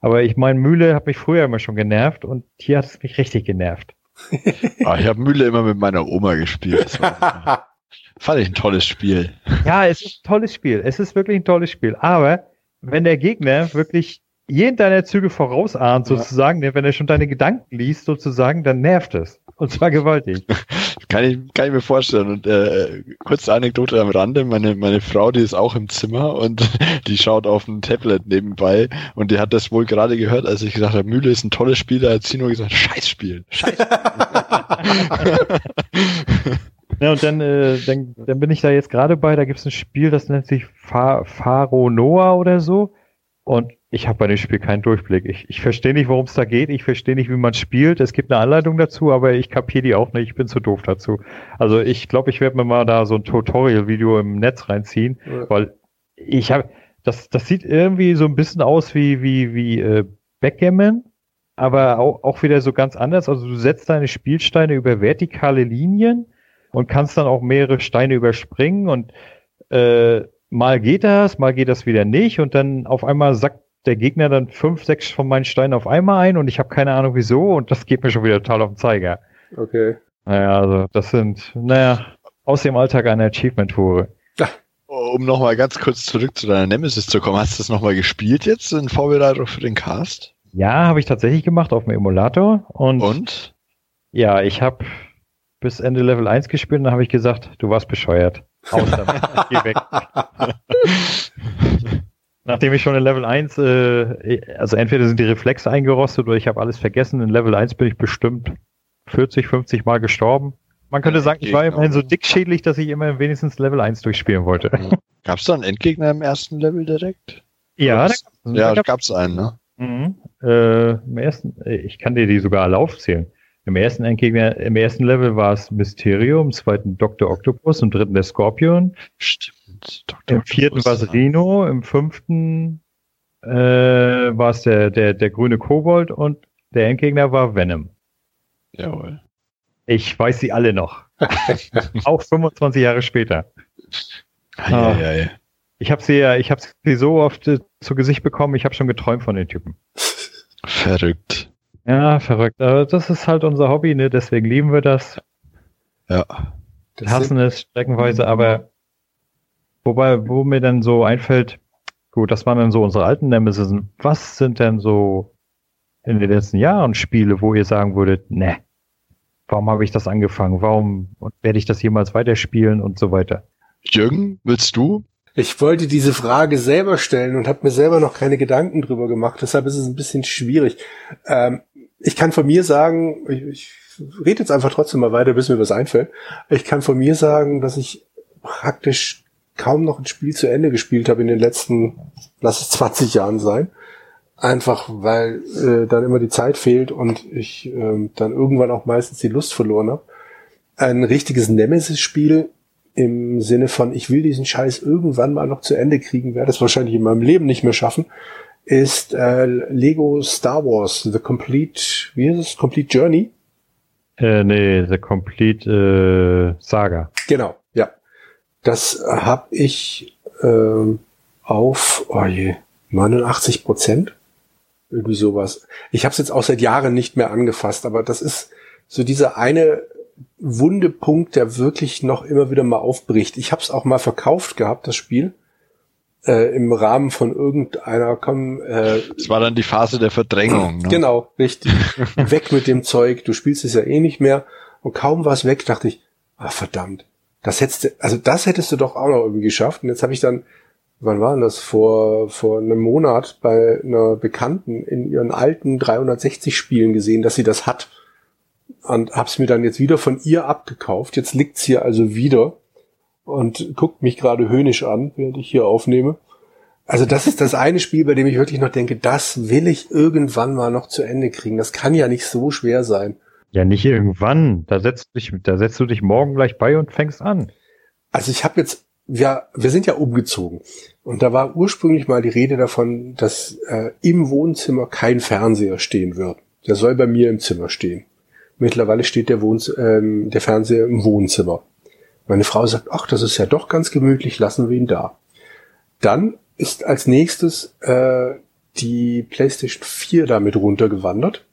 Aber ich meine, Mühle hat mich früher immer schon genervt und hier hat es mich richtig genervt. ah, ich habe Mühle immer mit meiner Oma gespielt. War, fand ich ein tolles Spiel. Ja, es ist ein tolles Spiel. Es ist wirklich ein tolles Spiel. Aber wenn der Gegner wirklich jeden deiner Züge vorausahnt, sozusagen, ja. wenn er schon deine Gedanken liest, sozusagen, dann nervt es. Und zwar gewaltig. kann, ich, kann ich mir vorstellen. Und äh, kurze Anekdote am Rande, meine, meine Frau, die ist auch im Zimmer und die schaut auf ein Tablet nebenbei und die hat das wohl gerade gehört, als ich gesagt habe, Mühle ist ein tolles Spiel, da hat sie nur gesagt, Scheiß Spiel, Scheiß Ja, und dann, äh, dann, dann bin ich da jetzt gerade bei, da gibt es ein Spiel, das nennt sich Faro Noah oder so. Und ich habe bei dem Spiel keinen Durchblick. Ich, ich verstehe nicht, worum es da geht. Ich verstehe nicht, wie man spielt. Es gibt eine Anleitung dazu, aber ich kapiere die auch nicht. Ich bin zu doof dazu. Also ich glaube, ich werde mir mal da so ein Tutorial-Video im Netz reinziehen, ja. weil ich habe, das, das sieht irgendwie so ein bisschen aus wie, wie, wie äh, Backgammon, aber auch, auch wieder so ganz anders. Also du setzt deine Spielsteine über vertikale Linien und kannst dann auch mehrere Steine überspringen und äh, mal geht das, mal geht das wieder nicht und dann auf einmal sackt der Gegner dann fünf, sechs von meinen Steinen auf einmal ein und ich habe keine Ahnung wieso und das geht mir schon wieder total auf den Zeiger. Okay. Naja, also das sind, naja, aus dem Alltag eine Achievement-Hure. Um nochmal ganz kurz zurück zu deiner Nemesis zu kommen, hast du das nochmal gespielt jetzt in Vorbereitung für den Cast? Ja, habe ich tatsächlich gemacht auf dem Emulator und, und? ja, ich habe bis Ende Level 1 gespielt und dann habe ich gesagt, du warst bescheuert. Aus damit, geh weg. Nachdem ich schon in Level 1, äh, also entweder sind die Reflexe eingerostet oder ich habe alles vergessen. In Level 1 bin ich bestimmt 40, 50 Mal gestorben. Man könnte sagen, ich war immerhin so dickschädlich, dass ich immer wenigstens Level 1 durchspielen wollte. Gab es da einen Endgegner im ersten Level direkt? Ja, da, ja, da gab es einen, ne? Mhm. Äh, im ersten, äh, ich kann dir die sogar alle aufzählen. Im ersten Endgegner, im ersten Level war es Mysterium, im zweiten Dr. Octopus, im dritten der Scorpion. Stimmt. Dr. Im vierten war es Reno, im fünften äh, war es der, der, der grüne Kobold und der Endgegner war Venom. Jawohl. Ich weiß sie alle noch. Auch 25 Jahre später. Ah, ja, ja. Ich habe sie ja, ich habe sie so oft äh, zu Gesicht bekommen, ich habe schon geträumt von den Typen. Verrückt. Ja, verrückt. Aber das ist halt unser Hobby, ne? Deswegen lieben wir das. Ja. Wir hassen es streckenweise, aber wobei, wo mir dann so einfällt, gut, das waren dann so unsere alten Nemesis. Was sind denn so in den letzten Jahren Spiele, wo ihr sagen würdet, ne, warum habe ich das angefangen? Warum werde ich das jemals weiterspielen und so weiter? Jürgen, willst du? Ich wollte diese Frage selber stellen und habe mir selber noch keine Gedanken drüber gemacht. Deshalb ist es ein bisschen schwierig. Ähm, ich kann von mir sagen, ich, ich rede jetzt einfach trotzdem mal weiter, bis mir was einfällt. Ich kann von mir sagen, dass ich praktisch kaum noch ein Spiel zu Ende gespielt habe in den letzten, lass es 20 Jahren sein. Einfach weil äh, dann immer die Zeit fehlt und ich äh, dann irgendwann auch meistens die Lust verloren habe. Ein richtiges Nemesis-Spiel im Sinne von, ich will diesen Scheiß irgendwann mal noch zu Ende kriegen, werde es wahrscheinlich in meinem Leben nicht mehr schaffen, ist äh, Lego Star Wars, The Complete, wie heißt es? Complete Journey? Äh, nee, The Complete äh, Saga. Genau. Das habe ich äh, auf, oh je, 89 Prozent. Irgendwie sowas. Ich habe es jetzt auch seit Jahren nicht mehr angefasst, aber das ist so dieser eine wunde Punkt, der wirklich noch immer wieder mal aufbricht. Ich habe es auch mal verkauft gehabt, das Spiel äh, im Rahmen von irgendeiner komm, äh, Das war dann die Phase der Verdrängung. Ne? Genau, richtig. weg mit dem Zeug, du spielst es ja eh nicht mehr. Und kaum war es weg, dachte ich, ah verdammt, das hättest du, also das hättest du doch auch noch irgendwie geschafft. Und jetzt habe ich dann, wann war denn das? Vor, vor einem Monat bei einer Bekannten in ihren alten 360 Spielen gesehen, dass sie das hat. Und hab's mir dann jetzt wieder von ihr abgekauft. Jetzt liegt's hier also wieder und guckt mich gerade höhnisch an, während ich hier aufnehme. Also das ist das eine Spiel, bei dem ich wirklich noch denke, das will ich irgendwann mal noch zu Ende kriegen. Das kann ja nicht so schwer sein. Ja, nicht irgendwann. Da setzt du dich, da setzt du dich morgen gleich bei und fängst an. Also ich habe jetzt, wir, wir sind ja umgezogen und da war ursprünglich mal die Rede davon, dass äh, im Wohnzimmer kein Fernseher stehen wird. Der soll bei mir im Zimmer stehen. Mittlerweile steht der, Wohn ähm, der Fernseher im Wohnzimmer. Meine Frau sagt, ach, das ist ja doch ganz gemütlich, lassen wir ihn da. Dann ist als nächstes äh, die PlayStation 4 damit runtergewandert,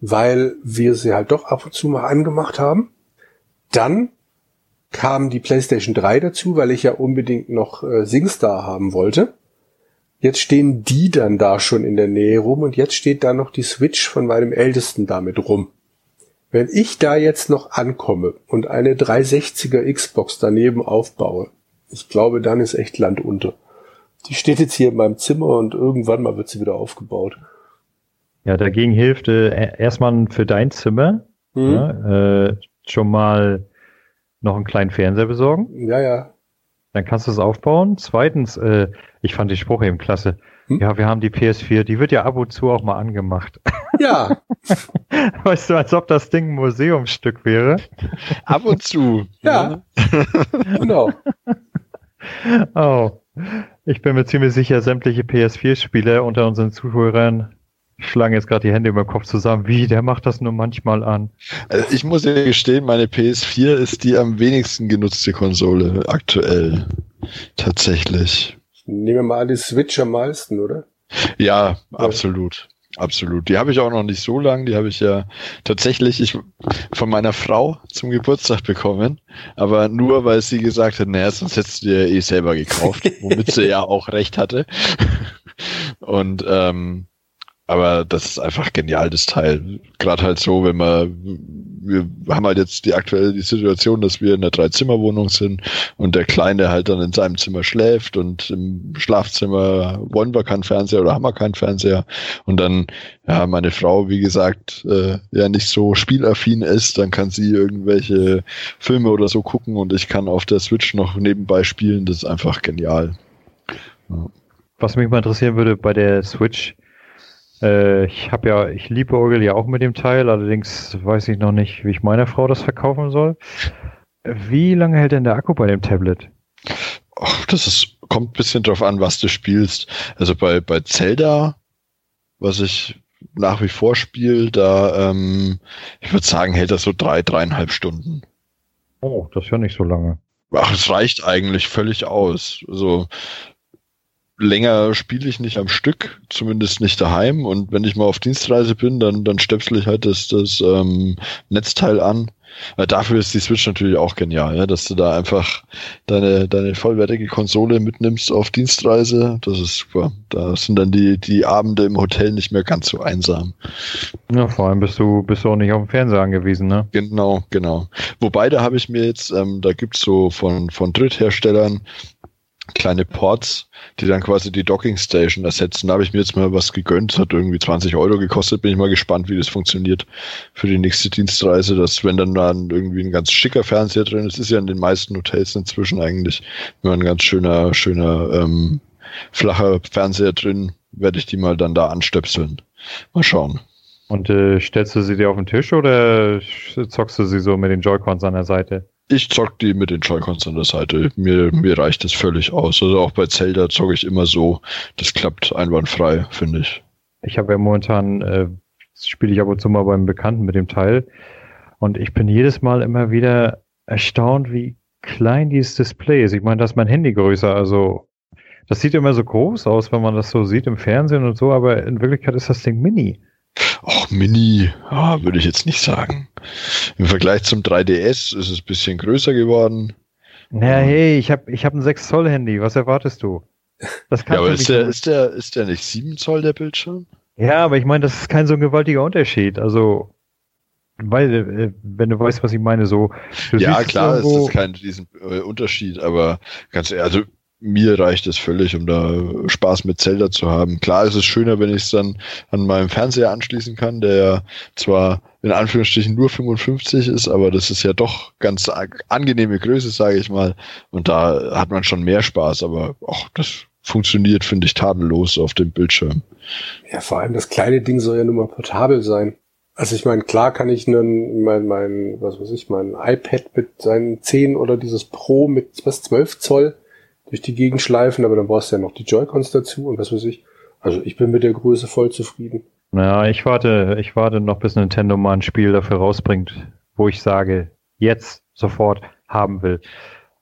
weil wir sie halt doch ab und zu mal angemacht haben. Dann kam die PlayStation 3 dazu, weil ich ja unbedingt noch äh, SingStar haben wollte. Jetzt stehen die dann da schon in der Nähe rum und jetzt steht da noch die Switch von meinem Ältesten damit rum. Wenn ich da jetzt noch ankomme und eine 360er Xbox daneben aufbaue, ich glaube, dann ist echt Land unter. Die steht jetzt hier in meinem Zimmer und irgendwann mal wird sie wieder aufgebaut. Ja, dagegen hilft äh, erstmal für dein Zimmer mhm. ja, äh, schon mal noch einen kleinen Fernseher besorgen. Ja, ja. Dann kannst du es aufbauen. Zweitens, äh, ich fand die Spruch eben klasse. Hm? Ja, wir haben die PS4, die wird ja ab und zu auch mal angemacht. Ja. weißt du, als ob das Ding ein Museumsstück wäre. Ab und zu. Ja. genau. Oh. Ich bin mir ziemlich sicher, sämtliche PS4-Spieler unter unseren Zuhörern schlagen jetzt gerade die Hände über den Kopf zusammen. Wie, der macht das nur manchmal an. Also ich muss ja gestehen, meine PS4 ist die am wenigsten genutzte Konsole aktuell. Tatsächlich. Nehmen wir mal an, die Switch am meisten, oder? Ja, absolut. Absolut. Die habe ich auch noch nicht so lang. Die habe ich ja tatsächlich ich, von meiner Frau zum Geburtstag bekommen. Aber nur, weil sie gesagt hat, naja, sonst hättest du dir eh selber gekauft. womit sie ja auch recht hatte. Und ähm, aber das ist einfach genial, das Teil. Gerade halt so, wenn man, wir haben halt jetzt die aktuelle die Situation, dass wir in einer Dreizimmerwohnung sind und der Kleine halt dann in seinem Zimmer schläft und im Schlafzimmer wollen wir keinen Fernseher oder haben wir keinen Fernseher. Und dann, ja, meine Frau, wie gesagt, äh, ja nicht so spielaffin ist, dann kann sie irgendwelche Filme oder so gucken und ich kann auf der Switch noch nebenbei spielen. Das ist einfach genial. Ja. Was mich mal interessieren würde bei der Switch, äh, ich habe ja, ich liebe Orgel ja auch mit dem Teil, allerdings weiß ich noch nicht, wie ich meiner Frau das verkaufen soll. Wie lange hält denn der Akku bei dem Tablet? Ach, das ist, kommt ein bisschen drauf an, was du spielst. Also bei, bei Zelda, was ich nach wie vor spiele, da, ähm, ich würde sagen, hält das so drei, dreieinhalb Stunden. Oh, das ist ja nicht so lange. Ach, es reicht eigentlich völlig aus. Also länger spiele ich nicht am Stück, zumindest nicht daheim. Und wenn ich mal auf Dienstreise bin, dann, dann stöpsel ich halt das, das ähm, Netzteil an. Weil dafür ist die Switch natürlich auch genial, ja, dass du da einfach deine, deine vollwertige Konsole mitnimmst auf Dienstreise. Das ist super. Da sind dann die, die Abende im Hotel nicht mehr ganz so einsam. Ja, vor allem bist du, bist du auch nicht auf den Fernseher angewiesen, ne? Genau, genau. Wobei, da habe ich mir jetzt, ähm, da gibt's so von, von Drittherstellern kleine Ports, die dann quasi die Docking Station ersetzen. Da habe ich mir jetzt mal was gegönnt. Hat irgendwie 20 Euro gekostet. Bin ich mal gespannt, wie das funktioniert für die nächste Dienstreise. Dass wenn dann, dann irgendwie ein ganz schicker Fernseher drin ist, ist ja in den meisten Hotels inzwischen eigentlich immer ein ganz schöner, schöner ähm, flacher Fernseher drin, werde ich die mal dann da anstöpseln. Mal schauen. Und äh, stellst du sie dir auf den Tisch oder zockst du sie so mit den Joy-Cons an der Seite? Ich zock die mit den Joy-Cons an der Seite. Mir, mir reicht das völlig aus. Also auch bei Zelda zocke ich immer so. Das klappt einwandfrei, finde ich. Ich habe ja momentan, äh, spiele ich ab und zu mal beim Bekannten mit dem Teil. Und ich bin jedes Mal immer wieder erstaunt, wie klein dieses Display ist. Ich meine, das ist mein Handy größer. Also das sieht immer so groß aus, wenn man das so sieht im Fernsehen und so, aber in Wirklichkeit ist das Ding mini. Ach, Mini, ja, würde ich jetzt nicht sagen. Im Vergleich zum 3DS ist es ein bisschen größer geworden. Na hey, ich habe ich hab ein 6 Zoll Handy, was erwartest du? Das kann ja, aber ist der, ist, der, ist der nicht 7 Zoll der Bildschirm? Ja, aber ich meine, das ist kein so ein gewaltiger Unterschied. Also, weil, äh, wenn du weißt, was ich meine, so. ja, klar, es ist kein riesen Unterschied, aber ganz ehrlich, also mir reicht es völlig, um da Spaß mit Zelda zu haben. Klar ist es schöner, wenn ich es dann an meinem Fernseher anschließen kann, der ja zwar in Anführungsstrichen nur 55 ist, aber das ist ja doch ganz angenehme Größe, sage ich mal. Und da hat man schon mehr Spaß, aber auch das funktioniert, finde ich, tadellos auf dem Bildschirm. Ja, vor allem das kleine Ding soll ja nur mal portabel sein. Also ich meine, klar kann ich einen, mein, mein, was weiß ich, mein iPad mit seinen 10 oder dieses Pro mit was 12 Zoll durch die Gegend schleifen, aber dann brauchst du ja noch die Joy-Cons dazu und was weiß ich. Also ich bin mit der Größe voll zufrieden. Ja, ich warte, ich warte noch, bis Nintendo mal ein Spiel dafür rausbringt, wo ich sage, jetzt sofort haben will.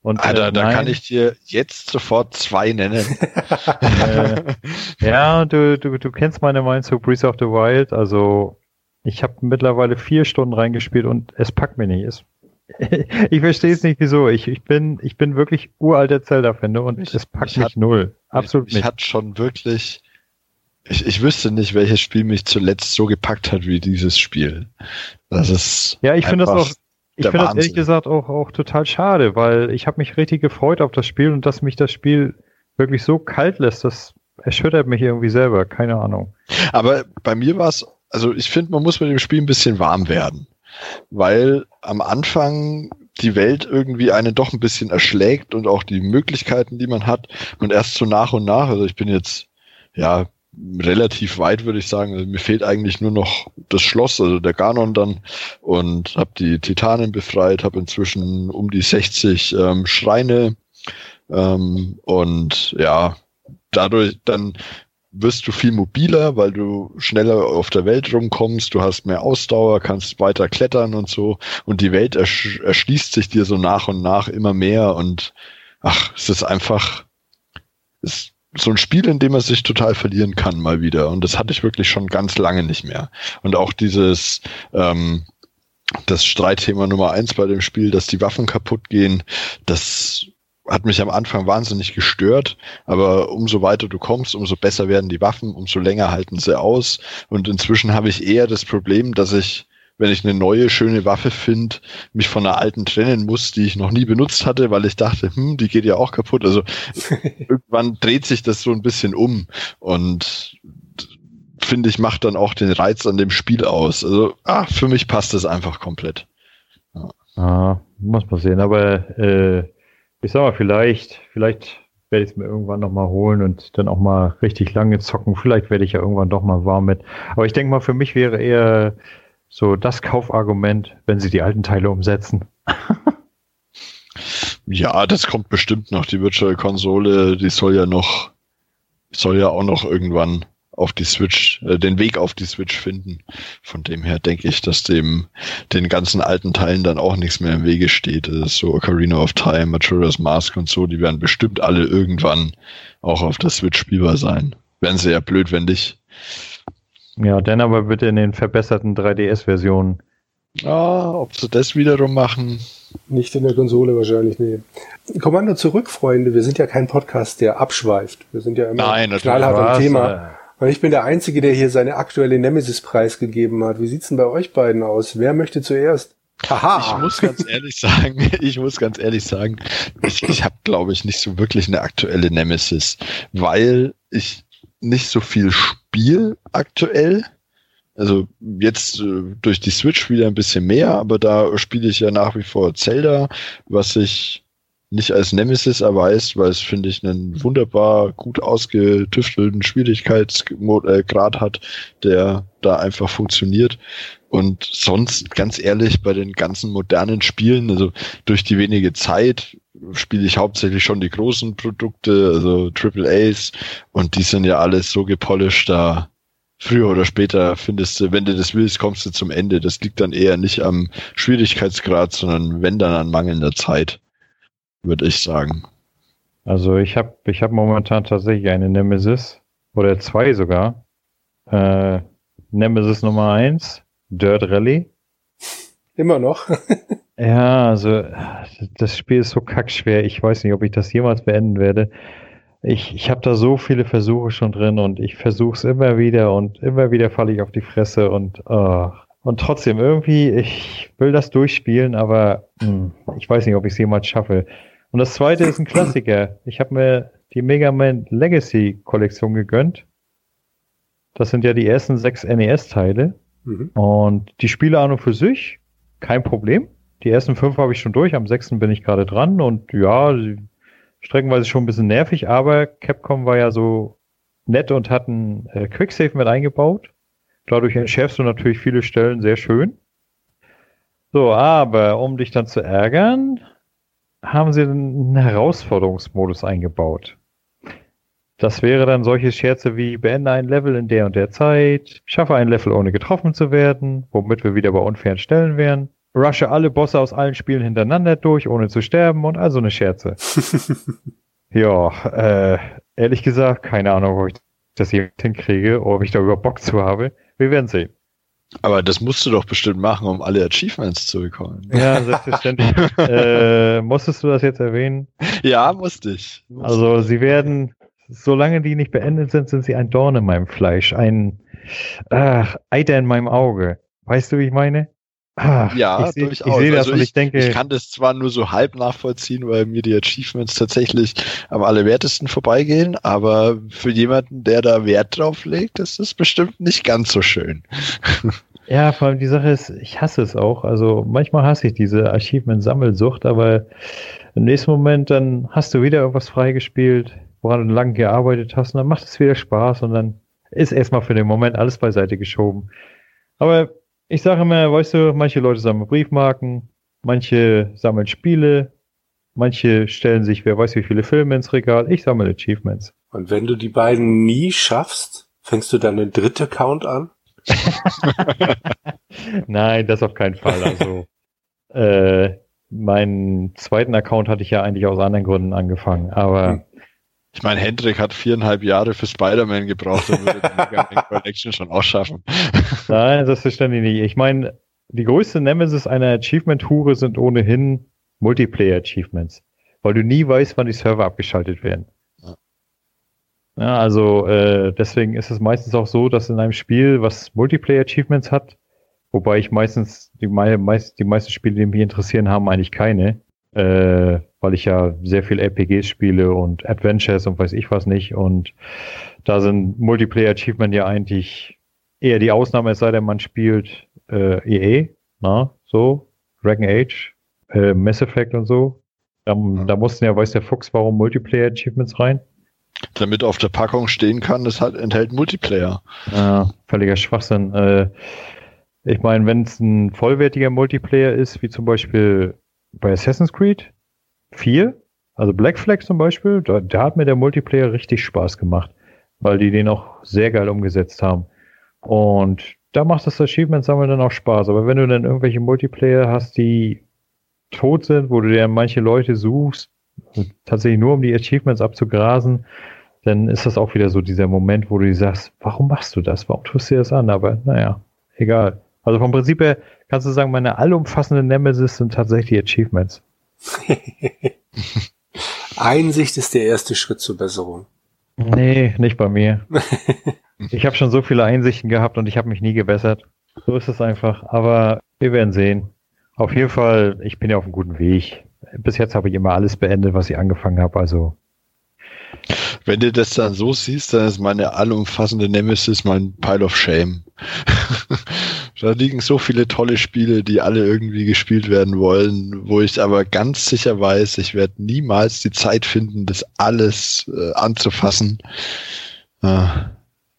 Und, Alter, äh, da kann ich dir jetzt sofort zwei nennen. äh, ja, du, du, du kennst meine Meinung zu Breath of the Wild. Also ich habe mittlerweile vier Stunden reingespielt und es packt mich nicht. Es ich verstehe es nicht, wieso. Ich, ich, bin, ich bin wirklich uralter Zelda-Fan und es packt mich hat, null. Absolut mich, nicht. hat schon wirklich ich, ich wüsste nicht, welches Spiel mich zuletzt so gepackt hat wie dieses Spiel. Das ist. Ja, ich finde das auch. Ich finde das ehrlich gesagt auch, auch total schade, weil ich habe mich richtig gefreut auf das Spiel und dass mich das Spiel wirklich so kalt lässt, das erschüttert mich irgendwie selber, keine Ahnung. Aber bei mir war es, also ich finde, man muss mit dem Spiel ein bisschen warm werden, weil am Anfang die Welt irgendwie einen doch ein bisschen erschlägt und auch die Möglichkeiten, die man hat und erst so nach und nach, also ich bin jetzt ja relativ weit, würde ich sagen. Also mir fehlt eigentlich nur noch das Schloss, also der Ganon dann und habe die Titanen befreit, habe inzwischen um die 60 ähm, Schreine ähm, und ja, dadurch dann wirst du viel mobiler, weil du schneller auf der Welt rumkommst, du hast mehr Ausdauer, kannst weiter klettern und so und die Welt ersch erschließt sich dir so nach und nach immer mehr und ach, es ist einfach, es so ein Spiel, in dem man sich total verlieren kann, mal wieder. Und das hatte ich wirklich schon ganz lange nicht mehr. Und auch dieses, ähm, das Streitthema Nummer eins bei dem Spiel, dass die Waffen kaputt gehen, das hat mich am Anfang wahnsinnig gestört, aber umso weiter du kommst, umso besser werden die Waffen, umso länger halten sie aus. Und inzwischen habe ich eher das Problem, dass ich wenn ich eine neue, schöne Waffe finde, mich von einer alten trennen muss, die ich noch nie benutzt hatte, weil ich dachte, hm, die geht ja auch kaputt. Also irgendwann dreht sich das so ein bisschen um und finde ich, macht dann auch den Reiz an dem Spiel aus. Also, ah, für mich passt es einfach komplett. Ja. Ah, muss man sehen. Aber äh, ich sag mal, vielleicht, vielleicht werde ich es mir irgendwann nochmal holen und dann auch mal richtig lange zocken. Vielleicht werde ich ja irgendwann doch mal warm mit. Aber ich denke mal, für mich wäre eher so das Kaufargument, wenn sie die alten Teile umsetzen. ja, das kommt bestimmt noch. Die Virtual Konsole, die soll ja noch, soll ja auch noch irgendwann auf die Switch, äh, den Weg auf die Switch finden. Von dem her denke ich, dass dem den ganzen alten Teilen dann auch nichts mehr im Wege steht. Ist so Ocarina of Time, Majora's Mask und so, die werden bestimmt alle irgendwann auch auf der Switch spielbar sein. Wären sie ja blöd, wenn nicht. Ja, dann aber bitte in den verbesserten 3DS-Versionen. Ah, ob sie das wiederum machen. Nicht in der Konsole wahrscheinlich, nee. Kommando zurück, Freunde. Wir sind ja kein Podcast, der abschweift. Wir sind ja immer Nein, knallhart am Thema. Und ich bin der Einzige, der hier seine aktuelle Nemesis preisgegeben hat. Wie sieht's denn bei euch beiden aus? Wer möchte zuerst? Haha. Ich muss ganz ehrlich sagen, ich muss ganz ehrlich sagen, ich, ich habe, glaube ich, nicht so wirklich eine aktuelle Nemesis, weil ich nicht so viel Spiel aktuell. Also jetzt äh, durch die Switch wieder ein bisschen mehr, aber da spiele ich ja nach wie vor Zelda, was ich nicht als Nemesis erweist, weil es, finde ich, einen wunderbar gut ausgetüftelten Schwierigkeitsgrad hat, der da einfach funktioniert. Und sonst, ganz ehrlich, bei den ganzen modernen Spielen, also durch die wenige Zeit spiele ich hauptsächlich schon die großen Produkte, also Triple A's, und die sind ja alles so gepolished, da früher oder später findest du, wenn du das willst, kommst du zum Ende. Das liegt dann eher nicht am Schwierigkeitsgrad, sondern wenn dann an mangelnder Zeit, würde ich sagen. Also ich habe ich hab momentan tatsächlich eine Nemesis oder zwei sogar. Äh, Nemesis Nummer eins, Dirt Rally. Immer noch. ja, also das Spiel ist so kackschwer. Ich weiß nicht, ob ich das jemals beenden werde. Ich, ich habe da so viele Versuche schon drin und ich versuche es immer wieder und immer wieder falle ich auf die Fresse und uh, und trotzdem irgendwie, ich will das durchspielen, aber mh, hm, ich weiß nicht, ob ich es jemals schaffe. Und das zweite ist ein Klassiker. Ich habe mir die Mega Man Legacy Kollektion gegönnt. Das sind ja die ersten sechs NES-Teile. Mhm. Und die Spiele an und für sich, kein Problem. Die ersten fünf habe ich schon durch, am sechsten bin ich gerade dran und ja, streckenweise schon ein bisschen nervig, aber Capcom war ja so nett und hat ein äh, Quicksave mit eingebaut. Dadurch entschärfst du natürlich viele Stellen sehr schön. So, aber um dich dann zu ärgern, haben sie einen Herausforderungsmodus eingebaut. Das wäre dann solche Scherze wie beende ein Level in der und der Zeit, schaffe ein Level ohne getroffen zu werden, womit wir wieder bei unfairen Stellen wären, rushe alle Bosse aus allen Spielen hintereinander durch, ohne zu sterben und all so eine Scherze. ja, äh, ehrlich gesagt, keine Ahnung, ob ich das jemand hinkriege ob ich da überhaupt Bock zu habe. Wir werden sehen. Aber das musst du doch bestimmt machen, um alle Achievements zu bekommen. Ja, selbstverständlich. äh, musstest du das jetzt erwähnen? Ja, musste ich. Musste. Also sie werden, solange die nicht beendet sind, sind sie ein Dorn in meinem Fleisch, ein ach, Eiter in meinem Auge. Weißt du, wie ich meine? Ach, ja, ich seh, durchaus. Ich sehe das also und ich, ich denke. Ich kann das zwar nur so halb nachvollziehen, weil mir die Achievements tatsächlich am allerwertesten vorbeigehen, aber für jemanden, der da Wert drauf legt, ist das bestimmt nicht ganz so schön. Ja, vor allem die Sache ist, ich hasse es auch. Also manchmal hasse ich diese Achievement-Sammelsucht, aber im nächsten Moment dann hast du wieder irgendwas freigespielt, woran du lang gearbeitet hast und dann macht es wieder Spaß und dann ist erstmal für den Moment alles beiseite geschoben. Aber ich sage immer, weißt du, manche Leute sammeln Briefmarken, manche sammeln Spiele, manche stellen sich, wer weiß wie viele Filme ins Regal. Ich sammle Achievements. Und wenn du die beiden nie schaffst, fängst du dann den dritten Account an? Nein, das auf keinen Fall. Also äh, meinen zweiten Account hatte ich ja eigentlich aus anderen Gründen angefangen, aber hm. Ich meine, Hendrik hat viereinhalb Jahre für Spider-Man gebraucht und würde die Mega Man Collection schon ausschaffen. Nein, das verständlich nicht. Ich meine, die größte Nemesis einer Achievement-Hure sind ohnehin Multiplayer-Achievements, weil du nie weißt, wann die Server abgeschaltet werden. Ja, also äh, deswegen ist es meistens auch so, dass in einem Spiel, was Multiplayer-Achievements hat, wobei ich meistens die, meist, die meisten Spiele, die mich interessieren, haben eigentlich keine, äh, weil ich ja sehr viel RPGs spiele und Adventures und weiß ich was nicht und da sind Multiplayer-Achievement ja eigentlich eher die Ausnahme, es sei denn, man spielt äh, EA, na, so, Dragon Age, äh, Mass Effect und so. Da, da mussten ja, weiß der Fuchs, warum Multiplayer-Achievements rein. Damit auf der Packung stehen kann, das hat, enthält Multiplayer. Ja, völliger Schwachsinn. Äh, ich meine, wenn es ein vollwertiger Multiplayer ist, wie zum Beispiel bei Assassin's Creed 4, also Black Flag zum Beispiel, da, da hat mir der Multiplayer richtig Spaß gemacht, weil die den auch sehr geil umgesetzt haben. Und da macht das Achievement-Sammeln dann auch Spaß. Aber wenn du dann irgendwelche Multiplayer hast, die tot sind, wo du dir manche Leute suchst, tatsächlich nur um die Achievements abzugrasen, dann ist das auch wieder so dieser Moment, wo du dir sagst, warum machst du das? Warum tust du dir das an? Aber naja, egal. Also vom Prinzip her kannst du sagen, meine allumfassende Nemesis sind tatsächlich Achievements. Einsicht ist der erste Schritt zur Besserung. Nee, nicht bei mir. ich habe schon so viele Einsichten gehabt und ich habe mich nie gebessert. So ist es einfach. Aber wir werden sehen. Auf jeden Fall, ich bin ja auf einem guten Weg. Bis jetzt habe ich immer alles beendet, was ich angefangen habe. Also wenn du das dann so siehst, dann ist meine allumfassende Nemesis mein Pile of Shame. da liegen so viele tolle Spiele, die alle irgendwie gespielt werden wollen, wo ich aber ganz sicher weiß, ich werde niemals die Zeit finden, das alles äh, anzufassen. Äh,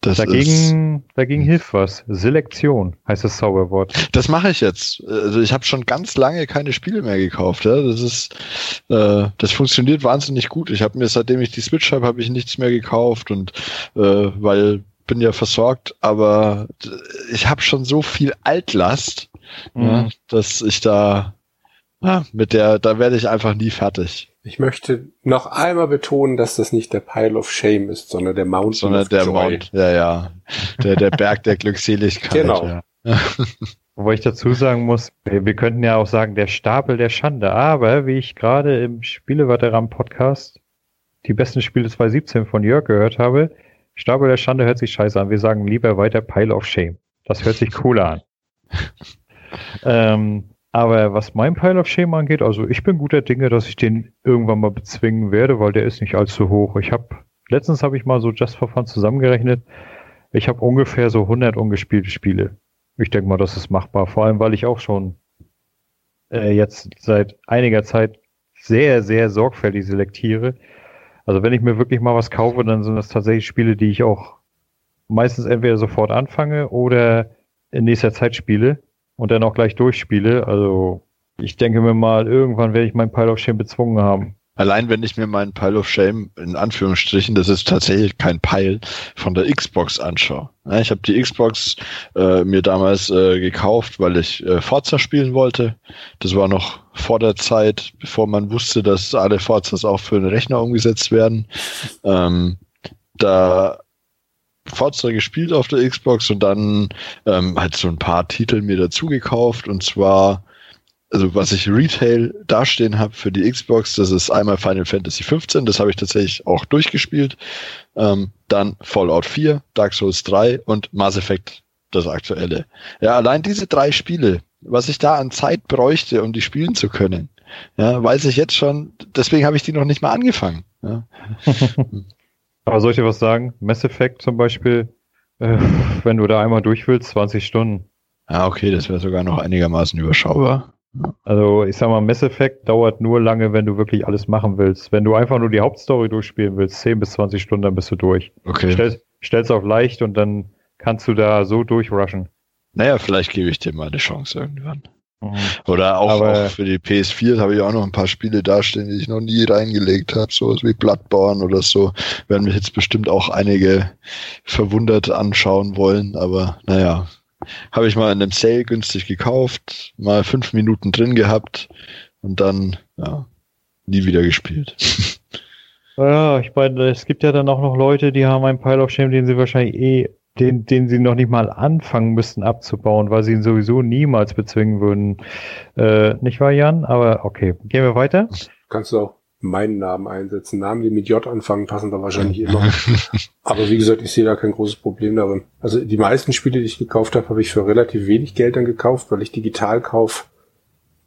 das dagegen, ist, dagegen hilft was. Selektion heißt das Zauberwort. Das mache ich jetzt. Also ich habe schon ganz lange keine Spiele mehr gekauft. Ja? Das ist, äh, das funktioniert wahnsinnig gut. Ich habe mir seitdem ich die Switch habe, habe ich nichts mehr gekauft und äh, weil bin ja versorgt, aber ich habe schon so viel Altlast, mhm. ja, dass ich da ja, mit der, da werde ich einfach nie fertig. Ich möchte noch einmal betonen, dass das nicht der Pile of Shame ist, sondern der Mountain sondern of der Joy. Mount, ja, ja. Der, der Berg der Glückseligkeit. Genau. Ja. Wobei ich dazu sagen muss, wir, wir könnten ja auch sagen, der Stapel der Schande. Aber wie ich gerade im Spieleveteran-Podcast die besten Spiele 2017 von Jörg gehört habe, Stapel der Schande hört sich scheiße an. Wir sagen lieber weiter Pile of Shame. Das hört sich cooler an. ähm, aber was mein Pile of Shame angeht, also ich bin guter Dinge, dass ich den irgendwann mal bezwingen werde, weil der ist nicht allzu hoch. Ich habe letztens habe ich mal so Just for Fun zusammengerechnet. Ich habe ungefähr so 100 ungespielte Spiele. Ich denke mal, das ist machbar. Vor allem, weil ich auch schon äh, jetzt seit einiger Zeit sehr, sehr sorgfältig selektiere. Also wenn ich mir wirklich mal was kaufe, dann sind das tatsächlich Spiele, die ich auch meistens entweder sofort anfange oder in nächster Zeit spiele und dann auch gleich durchspiele. Also ich denke mir mal, irgendwann werde ich meinen Pile of Shame bezwungen haben. Allein wenn ich mir meinen Pile of Shame in Anführungsstrichen, das ist tatsächlich kein Pile, von der Xbox anschaue. Ich habe die Xbox äh, mir damals äh, gekauft, weil ich äh, Forza spielen wollte. Das war noch vor der Zeit, bevor man wusste, dass alle Forzas auch für den Rechner umgesetzt werden. Ähm, da Forza gespielt auf der Xbox und dann ähm, halt so ein paar Titel mir dazu gekauft und zwar also was ich Retail dastehen habe für die Xbox, das ist einmal Final Fantasy 15, das habe ich tatsächlich auch durchgespielt. Ähm, dann Fallout 4, Dark Souls 3 und Mass Effect, das aktuelle. Ja, allein diese drei Spiele, was ich da an Zeit bräuchte, um die spielen zu können, ja, weiß ich jetzt schon, deswegen habe ich die noch nicht mal angefangen. Ja. Aber soll ich dir was sagen? Mass Effect zum Beispiel, äh, wenn du da einmal durch willst, 20 Stunden. Ja, okay, das wäre sogar noch einigermaßen überschaubar. Also ich sag mal, Mass Effect dauert nur lange, wenn du wirklich alles machen willst. Wenn du einfach nur die Hauptstory durchspielen willst, 10 bis 20 Stunden, dann bist du durch. Okay. Stell, stell's auf leicht und dann kannst du da so durchrushen. Naja, vielleicht gebe ich dir mal eine Chance irgendwann. Mhm. Oder auch, Aber- auch für die PS4 habe ich auch noch ein paar Spiele dastehen, die ich noch nie reingelegt habe, sowas wie Bloodborne oder so. Werden mich jetzt bestimmt auch einige verwundert anschauen wollen, aber naja. Habe ich mal in einem Sale günstig gekauft, mal fünf Minuten drin gehabt und dann, ja, nie wieder gespielt. Ja, ich meine, es gibt ja dann auch noch Leute, die haben einen Pile of Shame, den sie wahrscheinlich eh, den, den sie noch nicht mal anfangen müssten abzubauen, weil sie ihn sowieso niemals bezwingen würden. Äh, nicht wahr, Jan? Aber okay, gehen wir weiter. Kannst du auch meinen Namen einsetzen. Namen, die mit J anfangen, passen da wahrscheinlich immer. Aber wie gesagt, ich sehe da kein großes Problem darin. Also die meisten Spiele, die ich gekauft habe, habe ich für relativ wenig Geld dann gekauft, weil ich Digitalkauf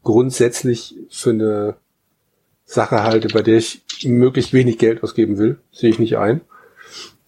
grundsätzlich für eine Sache halte, bei der ich möglichst wenig Geld ausgeben will. Sehe ich nicht ein.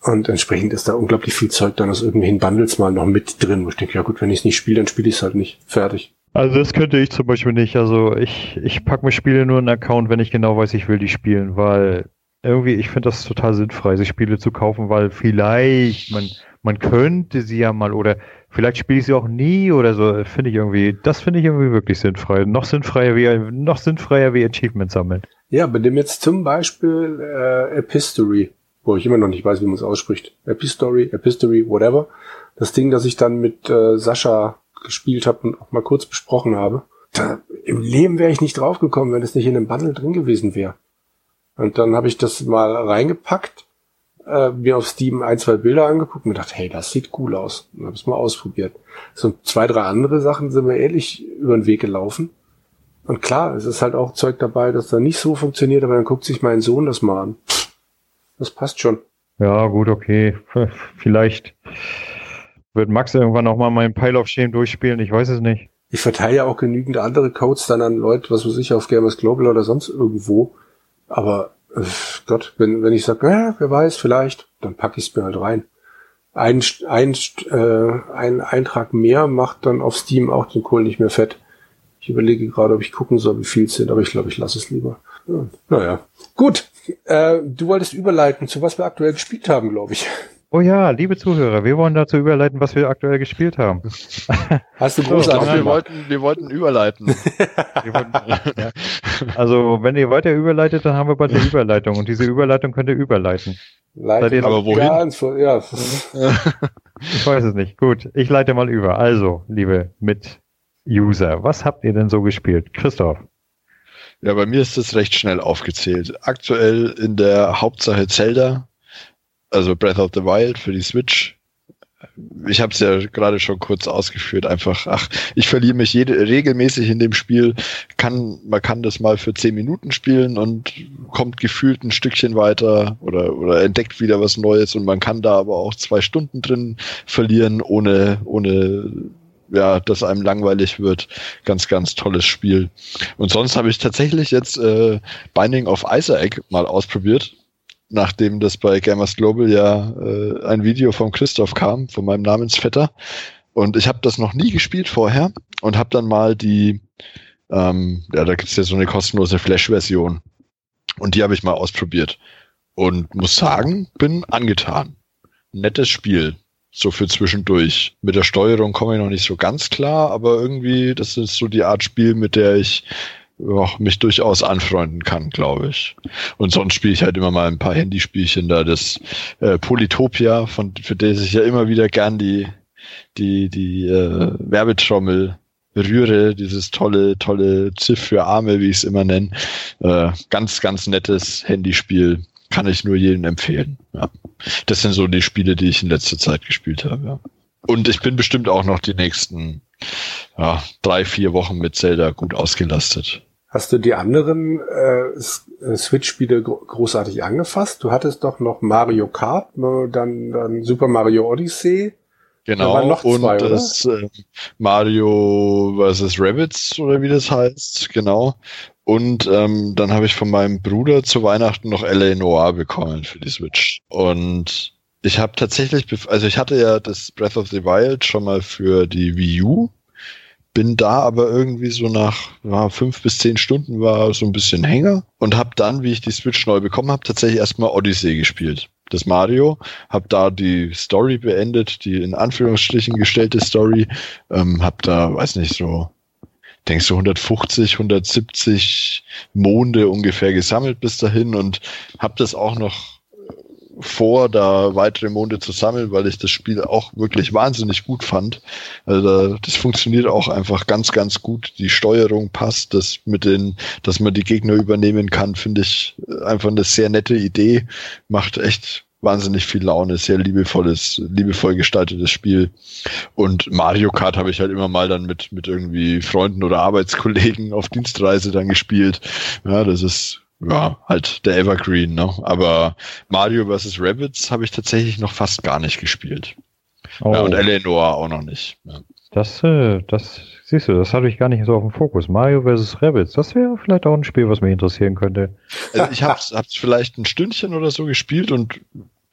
Und entsprechend ist da unglaublich viel Zeug dann aus irgendwelchen Bundles mal noch mit drin, wo ich denke, ja gut, wenn ich es nicht spiele, dann spiele ich es halt nicht. Fertig. Also das könnte ich zum Beispiel nicht. Also ich, ich packe mir Spiele nur in einen Account, wenn ich genau weiß, ich will die spielen, weil irgendwie, ich finde das total sinnfrei, sich Spiele zu kaufen, weil vielleicht, man, man könnte sie ja mal oder vielleicht spiele ich sie auch nie oder so, finde ich irgendwie, das finde ich irgendwie wirklich sinnfrei. Noch sinnfreier wie, noch sinnfreier wie Achievement sammeln. Ja, bei dem jetzt zum Beispiel äh, Epistory, wo ich immer noch nicht weiß, wie man es ausspricht. Epistory, Epistory, whatever. Das Ding, das ich dann mit äh, Sascha gespielt habe und auch mal kurz besprochen habe. Da, Im Leben wäre ich nicht draufgekommen, wenn es nicht in einem Bundle drin gewesen wäre. Und dann habe ich das mal reingepackt, äh, mir auf Steam ein, zwei Bilder angeguckt und mir gedacht, hey, das sieht cool aus. Und habe es mal ausprobiert. So zwei, drei andere Sachen sind mir ähnlich über den Weg gelaufen. Und klar, es ist halt auch Zeug dabei, das da nicht so funktioniert, aber dann guckt sich mein Sohn das mal an. Pff, Das passt schon. Ja, gut, okay. Vielleicht wird Max irgendwann auch mal meinen Pile of Shame durchspielen, ich weiß es nicht. Ich verteile ja auch genügend andere Codes dann an Leute, was weiß ich, auf Gamers Global oder sonst irgendwo. Aber äh, Gott, wenn, wenn ich sage, ja, wer weiß, vielleicht, dann packe ich es mir halt rein. Ein, ein, äh, ein Eintrag mehr macht dann auf Steam auch den Kohl nicht mehr fett. Ich überlege gerade, ob ich gucken soll, wie viel es sind, aber ich glaube, ich lasse es lieber. Ja, naja. Gut. Äh, du wolltest überleiten, zu was wir aktuell gespielt haben, glaube ich. Oh ja, liebe Zuhörer, wir wollen dazu überleiten, was wir aktuell gespielt haben. Hast du großartig wir wollten, wir wollten überleiten. Wir wollten, ja. Also, wenn ihr weiter überleitet, dann haben wir bald eine Überleitung und diese Überleitung könnt ihr überleiten. Leitet Aber wohin? Ganz ja. Ich weiß es nicht. Gut, ich leite mal über. Also, liebe Mit-User, was habt ihr denn so gespielt? Christoph. Ja, bei mir ist das recht schnell aufgezählt. Aktuell in der Hauptsache Zelda, also Breath of the Wild für die Switch. Ich habe es ja gerade schon kurz ausgeführt. Einfach, ach, ich verliere mich jede, regelmäßig in dem Spiel. Kann, man kann das mal für zehn Minuten spielen und kommt gefühlt ein Stückchen weiter oder, oder entdeckt wieder was Neues und man kann da aber auch zwei Stunden drin verlieren, ohne, ohne ja, dass einem langweilig wird. Ganz, ganz tolles Spiel. Und sonst habe ich tatsächlich jetzt äh, Binding of Isaac mal ausprobiert, nachdem das bei Gamers Global ja äh, ein Video von Christoph kam, von meinem Namensvetter. Und ich habe das noch nie gespielt vorher und habe dann mal die, ähm, ja, da gibt's ja so eine kostenlose Flash-Version. Und die habe ich mal ausprobiert. Und muss sagen, bin angetan. Nettes Spiel so für zwischendurch. Mit der Steuerung komme ich noch nicht so ganz klar, aber irgendwie, das ist so die Art Spiel, mit der ich ja, mich durchaus anfreunden kann, glaube ich. Und sonst spiele ich halt immer mal ein paar Handyspielchen da, das äh, Polytopia, von, für das ich ja immer wieder gern die, die, die äh, Werbetrommel rühre, dieses tolle, tolle Ziff für Arme, wie ich es immer nenne. Äh, ganz, ganz nettes Handyspiel. Kann ich nur jedem empfehlen. Ja. Das sind so die Spiele, die ich in letzter Zeit gespielt habe. Ja. Und ich bin bestimmt auch noch die nächsten ja, drei, vier Wochen mit Zelda gut ausgelastet. Hast du die anderen äh, äh Switch-Spiele großartig angefasst? Du hattest doch noch Mario Kart, dann, dann Super Mario Odyssey. Genau, noch und zwei, das äh, Mario vs. Rabbits oder wie das heißt, genau. Und ähm, dann habe ich von meinem Bruder zu Weihnachten noch LA Noir bekommen für die Switch. Und ich habe tatsächlich, also ich hatte ja das Breath of the Wild schon mal für die Wii U, bin da aber irgendwie so nach ja, fünf bis zehn Stunden war so ein bisschen Hänger und habe dann, wie ich die Switch neu bekommen habe, tatsächlich erstmal Odyssey gespielt. Das Mario, habe da die Story beendet, die in Anführungsstrichen gestellte Story, ähm, habe da, weiß nicht, so denkst du 150, 170 Monde ungefähr gesammelt bis dahin und habe das auch noch vor, da weitere Monde zu sammeln, weil ich das Spiel auch wirklich wahnsinnig gut fand. Also das funktioniert auch einfach ganz, ganz gut. Die Steuerung passt, das mit den, dass man die Gegner übernehmen kann, finde ich einfach eine sehr nette Idee. Macht echt wahnsinnig viel Laune, sehr liebevolles, liebevoll gestaltetes Spiel. Und Mario Kart habe ich halt immer mal dann mit, mit irgendwie Freunden oder Arbeitskollegen auf Dienstreise dann gespielt. Ja, das ist ja, halt der Evergreen, ne? Aber Mario vs. Rabbits habe ich tatsächlich noch fast gar nicht gespielt. Oh. Ja, und Eleanor auch noch nicht. Ja. Das, äh, das, siehst du, das hatte ich gar nicht so auf dem Fokus. Mario vs. Rabbits, das wäre vielleicht auch ein Spiel, was mich interessieren könnte. Also ich habe es vielleicht ein Stündchen oder so gespielt und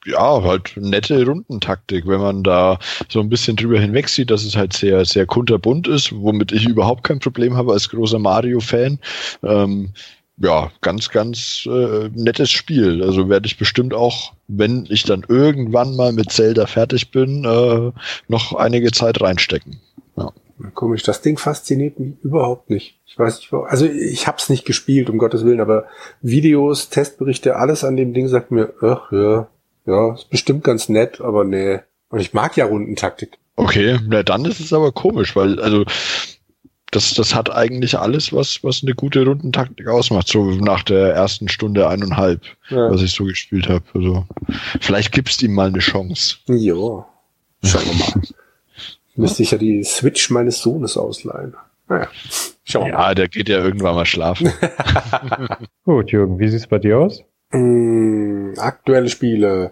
ja, halt nette Rundentaktik, wenn man da so ein bisschen drüber hinweg sieht, dass es halt sehr, sehr kunterbunt ist, womit ich überhaupt kein Problem habe als großer Mario-Fan. Ähm, ja, ganz, ganz äh, nettes Spiel. Also werde ich bestimmt auch, wenn ich dann irgendwann mal mit Zelda fertig bin, äh, noch einige Zeit reinstecken. Ja. Komisch, das Ding fasziniert mich überhaupt nicht. Ich weiß nicht, also ich hab's nicht gespielt, um Gottes Willen, aber Videos, Testberichte, alles an dem Ding sagt mir, ach ja, ja, ist bestimmt ganz nett, aber nee. Und ich mag ja Rundentaktik. Okay, na dann ist es aber komisch, weil, also das, das hat eigentlich alles, was, was eine gute Rundentaktik ausmacht, so nach der ersten Stunde eineinhalb, ja. was ich so gespielt habe. Also, vielleicht gibst ihm mal eine Chance. Jo, schauen wir mal. Müsste ich ja die Switch meines Sohnes ausleihen. Naja, schauen wir ja, mal. der geht ja irgendwann mal schlafen. Gut, Jürgen, wie sieht's bei dir aus? Aktuelle Spiele.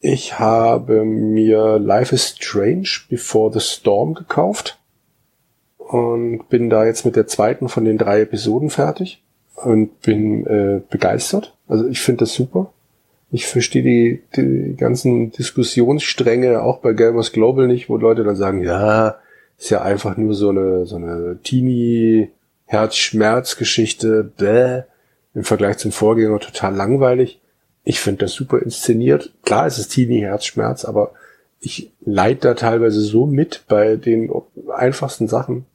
Ich habe mir Life is Strange Before the Storm gekauft und bin da jetzt mit der zweiten von den drei Episoden fertig und bin äh, begeistert. Also ich finde das super. Ich verstehe die, die ganzen Diskussionsstränge auch bei Gamers Global nicht, wo Leute dann sagen, ja, ist ja einfach nur so eine so eine Teenie Herzschmerzgeschichte, bäh, im Vergleich zum Vorgänger total langweilig. Ich finde das super inszeniert. Klar, es ist Teenie Herzschmerz, aber ich leid da teilweise so mit bei den einfachsten Sachen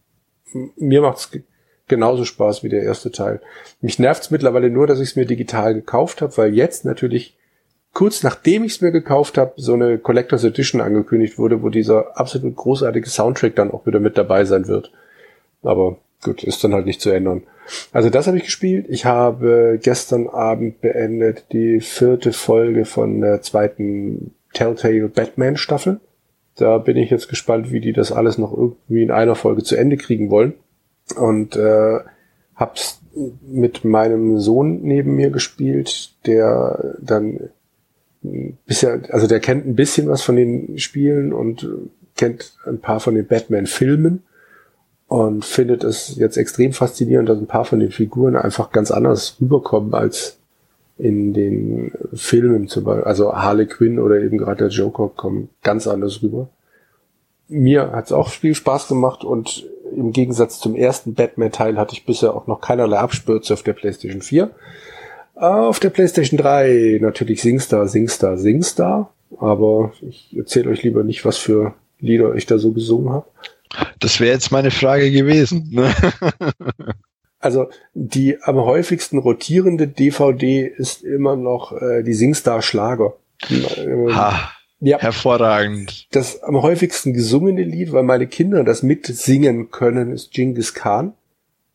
mir macht's genauso Spaß wie der erste Teil. Mich nervt's mittlerweile nur, dass ich es mir digital gekauft habe, weil jetzt natürlich kurz nachdem ich es mir gekauft habe, so eine Collectors Edition angekündigt wurde, wo dieser absolut großartige Soundtrack dann auch wieder mit dabei sein wird. Aber gut, ist dann halt nicht zu ändern. Also das habe ich gespielt. Ich habe gestern Abend beendet die vierte Folge von der zweiten Telltale Batman Staffel. Da bin ich jetzt gespannt, wie die das alles noch irgendwie in einer Folge zu Ende kriegen wollen. Und äh, hab's mit meinem Sohn neben mir gespielt, der dann bisher, also der kennt ein bisschen was von den Spielen und kennt ein paar von den Batman-Filmen und findet es jetzt extrem faszinierend, dass ein paar von den Figuren einfach ganz anders rüberkommen als in den Filmen zum Beispiel, also Harley Quinn oder eben gerade der Joker kommen ganz anders rüber. Mir hat es auch viel Spaß gemacht und im Gegensatz zum ersten Batman-Teil hatte ich bisher auch noch keinerlei Abspürze auf der PlayStation 4. Auf der PlayStation 3 natürlich Singstar, Singstar, Singstar. Aber ich erzähle euch lieber nicht, was für Lieder ich da so gesungen habe. Das wäre jetzt meine Frage gewesen. Ne? Also die am häufigsten rotierende DVD ist immer noch äh, die Singstar Schlager. Ha, ja. hervorragend. Das am häufigsten gesungene Lied, weil meine Kinder das mitsingen können, ist Genghis Khan.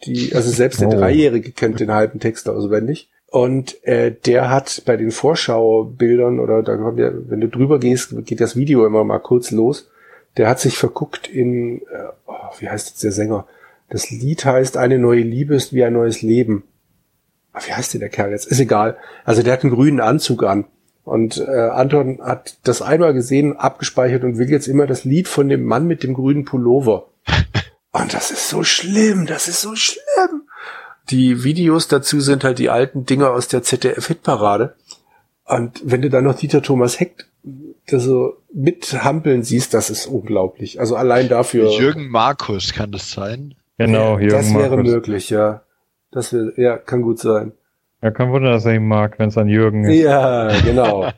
Die, also selbst der oh. Dreijährige kennt den halben Text auswendig. Und äh, der hat bei den Vorschaubildern oder da kommt ja, wenn du drüber gehst, geht das Video immer mal kurz los der hat sich verguckt in, äh, oh, wie heißt jetzt der Sänger? Das Lied heißt Eine neue Liebe ist wie ein neues Leben. Ach, wie heißt denn der Kerl jetzt? Ist egal. Also der hat einen grünen Anzug an. Und äh, Anton hat das einmal gesehen, abgespeichert und will jetzt immer das Lied von dem Mann mit dem grünen Pullover. Und das ist so schlimm, das ist so schlimm. Die Videos dazu sind halt die alten Dinger aus der ZDF-Hitparade. Und wenn du dann noch Dieter Thomas Heck so mithampeln siehst, das ist unglaublich. Also allein dafür. Jürgen Markus kann das sein? Genau, Jürgen Das wäre Markus. möglich, ja. Das wäre, ja, kann gut sein. Ja, kein Wunder, dass er ihn mag, wenn es an Jürgen ist. Ja, genau.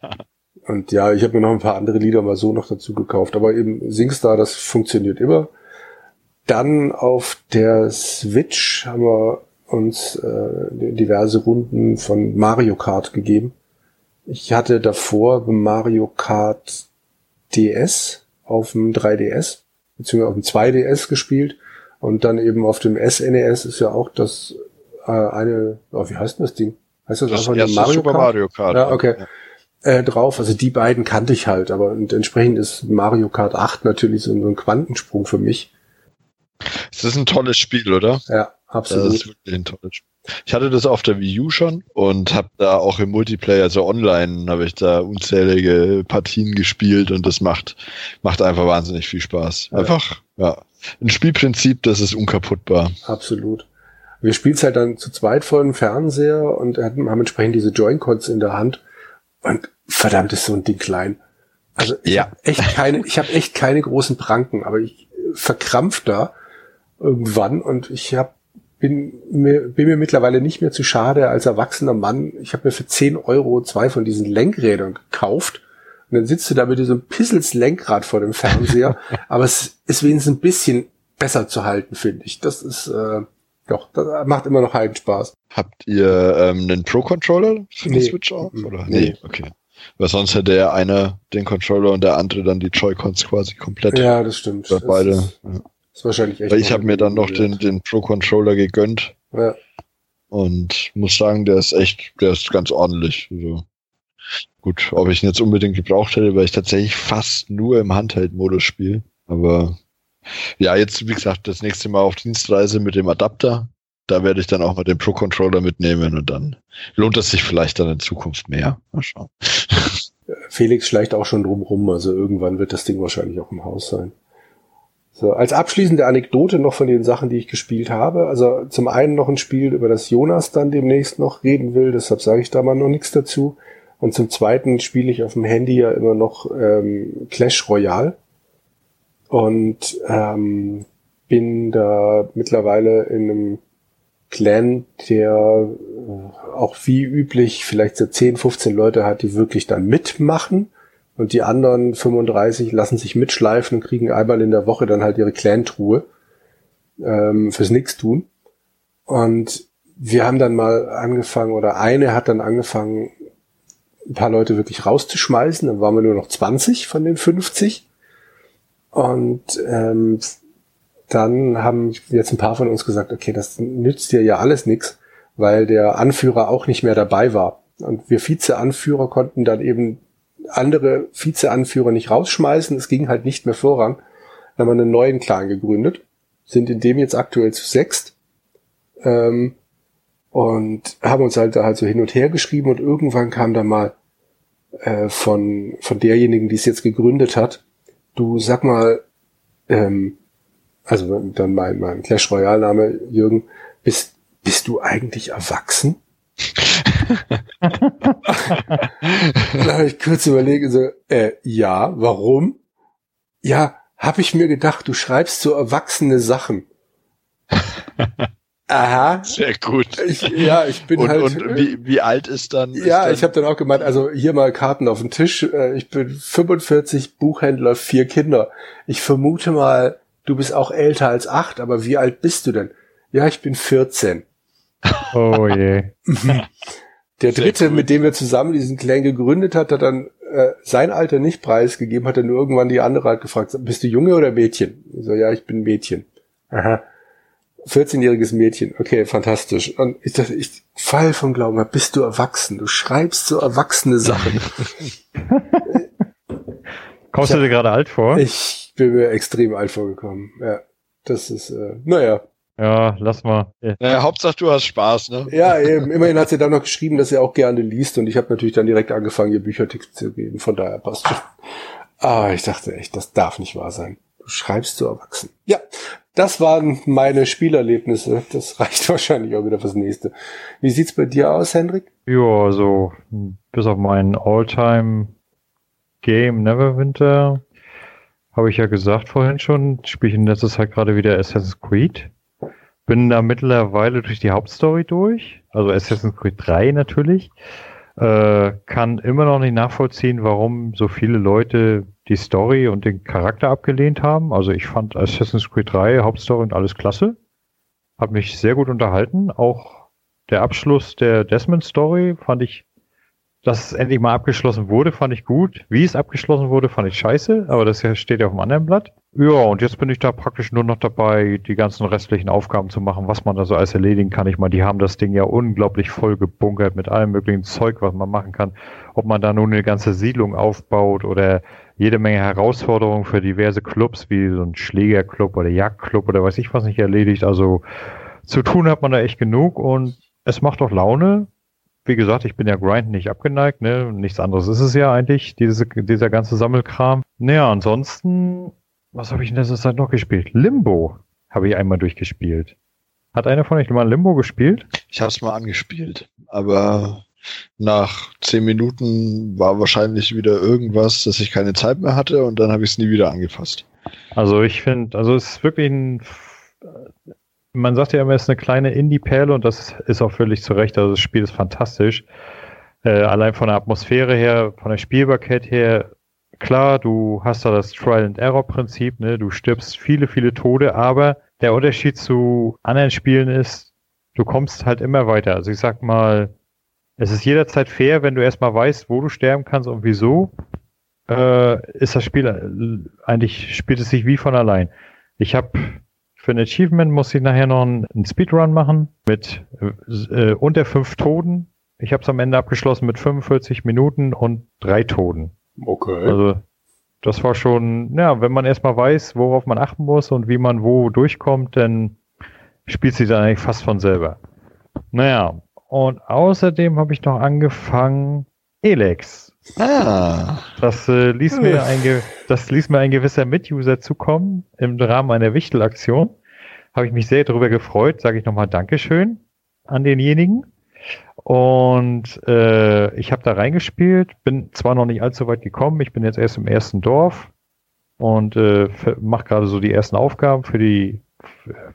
Und ja, ich habe mir noch ein paar andere Lieder mal so noch dazu gekauft. Aber eben Singstar, das funktioniert immer. Dann auf der Switch haben wir uns äh, diverse Runden von Mario Kart gegeben. Ich hatte davor Mario Kart DS auf dem 3DS, beziehungsweise auf dem 2DS gespielt. Und dann eben auf dem SNES e ist ja auch das äh, eine, oh, wie heißt denn das Ding? Heißt das, das einfach Mario Super Kart? Mario Kart? Ja, okay. Ja. Äh, drauf. Also die beiden kannte ich halt, aber und entsprechend ist Mario Kart 8 natürlich so, so ein Quantensprung für mich. Es ist ein tolles Spiel, oder? Ja, absolut. Das ist wirklich ein tolles Spiel. Ich hatte das auf der Wii U schon und habe da auch im Multiplayer, also online, habe ich da unzählige Partien gespielt und das macht macht einfach wahnsinnig viel Spaß. Einfach, ja, ein Spielprinzip, das ist unkaputtbar. Absolut. Wir spielen halt dann zu zweit vor dem Fernseher und haben entsprechend diese Joy-Cons in der Hand und verdammt ist so ein Ding klein. Also ich ja. habe echt keine, ich habe echt keine großen Pranken, aber ich verkrampf da irgendwann und ich habe bin mir, bin mir mittlerweile nicht mehr zu schade als erwachsener Mann. Ich habe mir für 10 Euro zwei von diesen Lenkrädern gekauft. Und dann sitzt du da mit diesem Pissels Lenkrad vor dem Fernseher. Aber es ist wenigstens ein bisschen besser zu halten, finde ich. Das ist, äh, doch, das macht immer noch halben Spaß. Habt ihr ähm, einen Pro-Controller für nee. die Switch auch? Oder? Nee. nee, okay. Weil sonst hätte der eine den Controller und der andere dann die Joy-Cons quasi komplett. Ja, das stimmt. beide. Ist, ja. Ist wahrscheinlich echt. Weil ich habe mir dann noch den, den Pro-Controller gegönnt. Ja. Und muss sagen, der ist echt, der ist ganz ordentlich. Also, gut, ob ich ihn jetzt unbedingt gebraucht hätte, weil ich tatsächlich fast nur im Handheld-Modus spiele. Aber ja, jetzt, wie gesagt, das nächste Mal auf Dienstreise mit dem Adapter. Da werde ich dann auch mal den Pro-Controller mitnehmen und dann lohnt es sich vielleicht dann in Zukunft mehr. Mal schauen. Felix schleicht auch schon drumrum, also irgendwann wird das Ding wahrscheinlich auch im Haus sein. So, als abschließende Anekdote noch von den Sachen, die ich gespielt habe. Also zum einen noch ein Spiel, über das Jonas dann demnächst noch reden will, deshalb sage ich da mal noch nichts dazu. Und zum zweiten spiele ich auf dem Handy ja immer noch ähm, Clash Royale. Und ähm, bin da mittlerweile in einem Clan, der auch wie üblich vielleicht so 10, 15 Leute hat, die wirklich dann mitmachen und die anderen 35 lassen sich mitschleifen und kriegen einmal in der Woche dann halt ihre Clan-Truhe ähm, fürs Nix tun. Und wir haben dann mal angefangen, oder eine hat dann angefangen, ein paar Leute wirklich rauszuschmeißen. Dann waren wir nur noch 20 von den 50. Und ähm, dann haben jetzt ein paar von uns gesagt, okay, das nützt dir ja alles nix, weil der Anführer auch nicht mehr dabei war. Und wir Vize-Anführer konnten dann eben andere Vizeanführer nicht rausschmeißen. Es ging halt nicht mehr voran. Dann haben wir einen neuen Clan gegründet, sind in dem jetzt aktuell zu sechst ähm, und haben uns halt da halt so hin und her geschrieben und irgendwann kam da mal äh, von von derjenigen, die es jetzt gegründet hat, du sag mal, ähm, also dann mein, mein Clash Royale Name Jürgen, bist bist du eigentlich erwachsen? Dann habe ich kurz überlegt, so, äh, ja, warum? Ja, habe ich mir gedacht, du schreibst so erwachsene Sachen. Aha. Sehr gut. Ich, ja, ich bin und, halt. Und wie, wie alt ist dann? Ist ja, dann ich habe dann auch gemeint, also hier mal Karten auf den Tisch. Äh, ich bin 45, Buchhändler, vier Kinder. Ich vermute mal, du bist auch älter als acht, aber wie alt bist du denn? Ja, ich bin 14. Oh je. Der dritte, mit dem wir zusammen diesen Clan gegründet hat, hat dann äh, sein Alter nicht preisgegeben, hat dann irgendwann die andere halt gefragt, bist du Junge oder Mädchen? Ich so, ja, ich bin Mädchen. Aha. 14-jähriges Mädchen. Okay, fantastisch. Und ich dachte, ich fall vom Glauben, bist du erwachsen? Du schreibst so erwachsene Sachen. Kommst du dir gerade alt vor? Ich bin mir extrem alt vorgekommen. Ja, das ist, äh, naja. Ja, lass mal. Naja, Hauptsache du hast Spaß, ne? Ja, eben. Immerhin hat sie dann noch geschrieben, dass sie auch gerne liest und ich habe natürlich dann direkt angefangen, ihr Büchertext zu geben. Von daher passt schon. Ah, ich dachte echt, das darf nicht wahr sein. Du schreibst zu erwachsen. Ja, das waren meine Spielerlebnisse. Das reicht wahrscheinlich auch wieder fürs nächste. Wie sieht's bei dir aus, Hendrik? Ja, so bis auf mein Alltime Game Neverwinter habe ich ja gesagt vorhin schon, spiele ich in letzter Zeit gerade wieder Assassin's Creed. Bin da mittlerweile durch die Hauptstory durch, also Assassin's Creed 3 natürlich. Äh, kann immer noch nicht nachvollziehen, warum so viele Leute die Story und den Charakter abgelehnt haben. Also ich fand Assassin's Creed 3 Hauptstory und alles klasse. Hat mich sehr gut unterhalten. Auch der Abschluss der Desmond Story fand ich dass es endlich mal abgeschlossen wurde, fand ich gut. Wie es abgeschlossen wurde, fand ich scheiße, aber das steht ja auf dem anderen Blatt. Ja, und jetzt bin ich da praktisch nur noch dabei, die ganzen restlichen Aufgaben zu machen, was man da so alles erledigen kann. Ich meine, die haben das Ding ja unglaublich voll gebunkert mit allem möglichen Zeug, was man machen kann. Ob man da nun eine ganze Siedlung aufbaut oder jede Menge Herausforderungen für diverse Clubs, wie so ein Schlägerclub oder Jagdclub oder weiß ich was nicht erledigt. Also zu tun hat man da echt genug und es macht auch Laune wie gesagt, ich bin ja Grind nicht abgeneigt, ne? Nichts anderes ist es ja eigentlich, diese, dieser ganze Sammelkram. Naja, ansonsten, was habe ich in letzter Zeit noch gespielt? Limbo habe ich einmal durchgespielt. Hat einer von euch mal Limbo gespielt? Ich habe es mal angespielt, aber nach zehn Minuten war wahrscheinlich wieder irgendwas, dass ich keine Zeit mehr hatte und dann habe ich es nie wieder angefasst. Also ich finde, also es ist wirklich ein man sagt ja immer, es ist eine kleine Indie-Perle und das ist auch völlig zu Recht. Also das Spiel ist fantastisch. Äh, allein von der Atmosphäre her, von der Spielbarkeit her, klar, du hast da das Trial-and-Error-Prinzip, ne? du stirbst viele, viele Tode, aber der Unterschied zu anderen Spielen ist, du kommst halt immer weiter. Also ich sag mal, es ist jederzeit fair, wenn du erstmal weißt, wo du sterben kannst und wieso, äh, ist das Spiel äh, eigentlich, spielt es sich wie von allein. Ich habe für ein Achievement muss ich nachher noch einen, Speedrun machen mit äh, unter fünf Toten. Ich habe es am Ende abgeschlossen mit 45 Minuten und drei Toten. Okay. Also das war schon, ja, wenn man erstmal weiß, worauf man achten muss und wie man wo durchkommt, dann spielt sich dann eigentlich fast von selber. Naja, und außerdem habe ich noch angefangen, Elex. Ah. Das, äh, ließ mir ein, das ließ mir ein gewisser Mituser zukommen im Rahmen einer Wichtelaktion. Habe ich mich sehr darüber gefreut. Sage ich nochmal Dankeschön an denjenigen. Und äh, ich habe da reingespielt, bin zwar noch nicht allzu weit gekommen, ich bin jetzt erst im ersten Dorf und äh, mache gerade so die ersten Aufgaben für die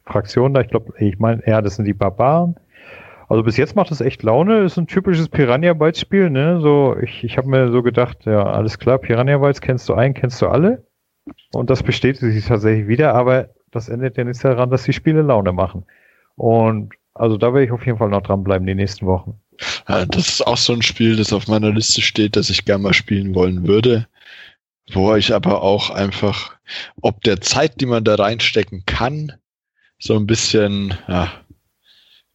Fraktion da. Ich glaube, ich meine, ja, das sind die Barbaren. Also bis jetzt macht es echt Laune. Ist ein typisches Piranha Bytes Spiel, ne? So, ich, ich habe mir so gedacht, ja, alles klar, Piranha Bytes kennst du ein, kennst du alle. Und das bestätigt sich tatsächlich wieder, aber das endet ja nicht daran, dass die Spiele Laune machen. Und also da werde ich auf jeden Fall noch dranbleiben die nächsten Wochen. Ja, das ist auch so ein Spiel, das auf meiner Liste steht, das ich gerne mal spielen wollen würde. Wo ich aber auch einfach, ob der Zeit, die man da reinstecken kann, so ein bisschen, ja,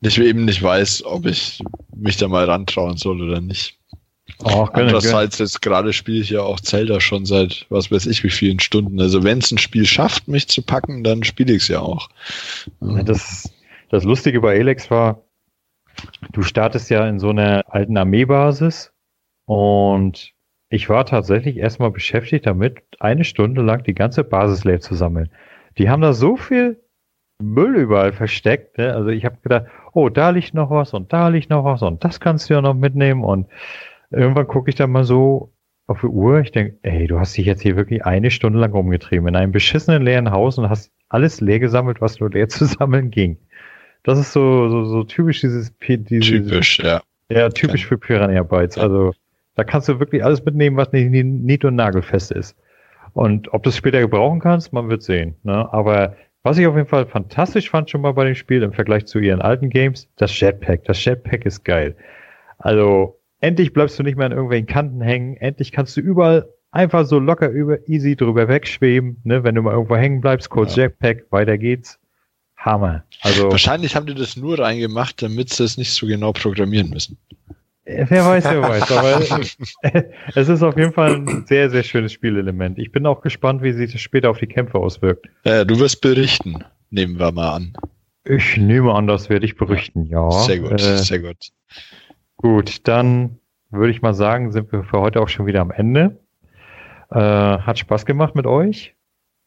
ich eben nicht weiß, ob ich mich da mal rantrauen soll oder nicht. Oh, Andererseits jetzt gerade spiele ich ja auch Zelda schon seit was weiß ich wie vielen Stunden. Also wenn es ein Spiel schafft, mich zu packen, dann spiele ich es ja auch. Ja, das, das Lustige bei Elex war, du startest ja in so einer alten Armeebasis und ich war tatsächlich erstmal beschäftigt damit, eine Stunde lang die ganze Basis leer zu sammeln. Die haben da so viel Müll überall versteckt. Ne? Also ich habe gedacht, oh, da liegt noch was und da liegt noch was und das kannst du ja noch mitnehmen. Und irgendwann gucke ich dann mal so auf die Uhr. Ich denke, ey, du hast dich jetzt hier wirklich eine Stunde lang rumgetrieben in einem beschissenen leeren Haus und hast alles leer gesammelt, was nur leer zu sammeln ging. Das ist so, so, so typisch dieses, dieses typisch, ja. Ja, typisch für Piranha Bytes. Also da kannst du wirklich alles mitnehmen, was nicht nied- und nagelfest ist. Und ob du es später gebrauchen kannst, man wird sehen. Ne? Aber was ich auf jeden Fall fantastisch fand schon mal bei dem Spiel im Vergleich zu ihren alten Games, das Jetpack. Das Jetpack ist geil. Also endlich bleibst du nicht mehr an irgendwelchen Kanten hängen. Endlich kannst du überall einfach so locker über easy drüber wegschweben. Ne? Wenn du mal irgendwo hängen bleibst, kurz ja. Jetpack, weiter geht's. Hammer. Also wahrscheinlich haben die das nur reingemacht, damit sie es nicht so genau programmieren müssen. Wer weiß, wer weiß. Aber es ist auf jeden Fall ein sehr, sehr schönes Spielelement. Ich bin auch gespannt, wie sich das später auf die Kämpfe auswirkt. Ja, du wirst berichten, nehmen wir mal an. Ich nehme an, das werde ich berichten, ja. Sehr gut, Äh, sehr gut. Gut, dann würde ich mal sagen, sind wir für heute auch schon wieder am Ende. Äh, hat Spaß gemacht mit euch.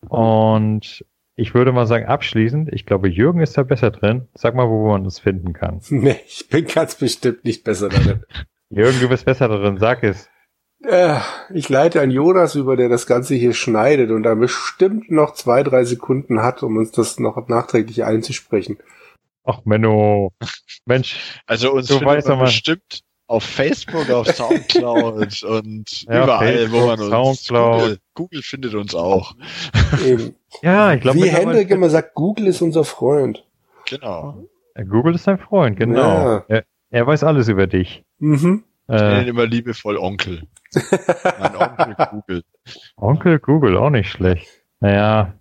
Und ich würde mal sagen, abschließend, ich glaube, Jürgen ist da besser drin. Sag mal, wo man uns finden kann. Nee, ich bin ganz bestimmt nicht besser darin. Jürgen, du bist besser drin, sag es. Äh, ich leite an Jonas über, der das Ganze hier schneidet und da bestimmt noch zwei, drei Sekunden hat, um uns das noch nachträglich einzusprechen. Ach, Menno. Mensch, Also uns Du findet weißt man bestimmt auf Facebook, auf Soundcloud und Ja, überall, wo man uns Soundcloud. Google, Google findet uns auch. Eben. ja, ich glaube, Wie Hendrik immer sagt, Google ist unser Freund. Genau. Google ist dein Freund, genau. Ja. Er, er weiß alles über dich. Mhm. Ich nenne ihn Äh, immer liebevoll Onkel. mein Onkel Google. Onkel Google, auch nicht schlecht. Naja,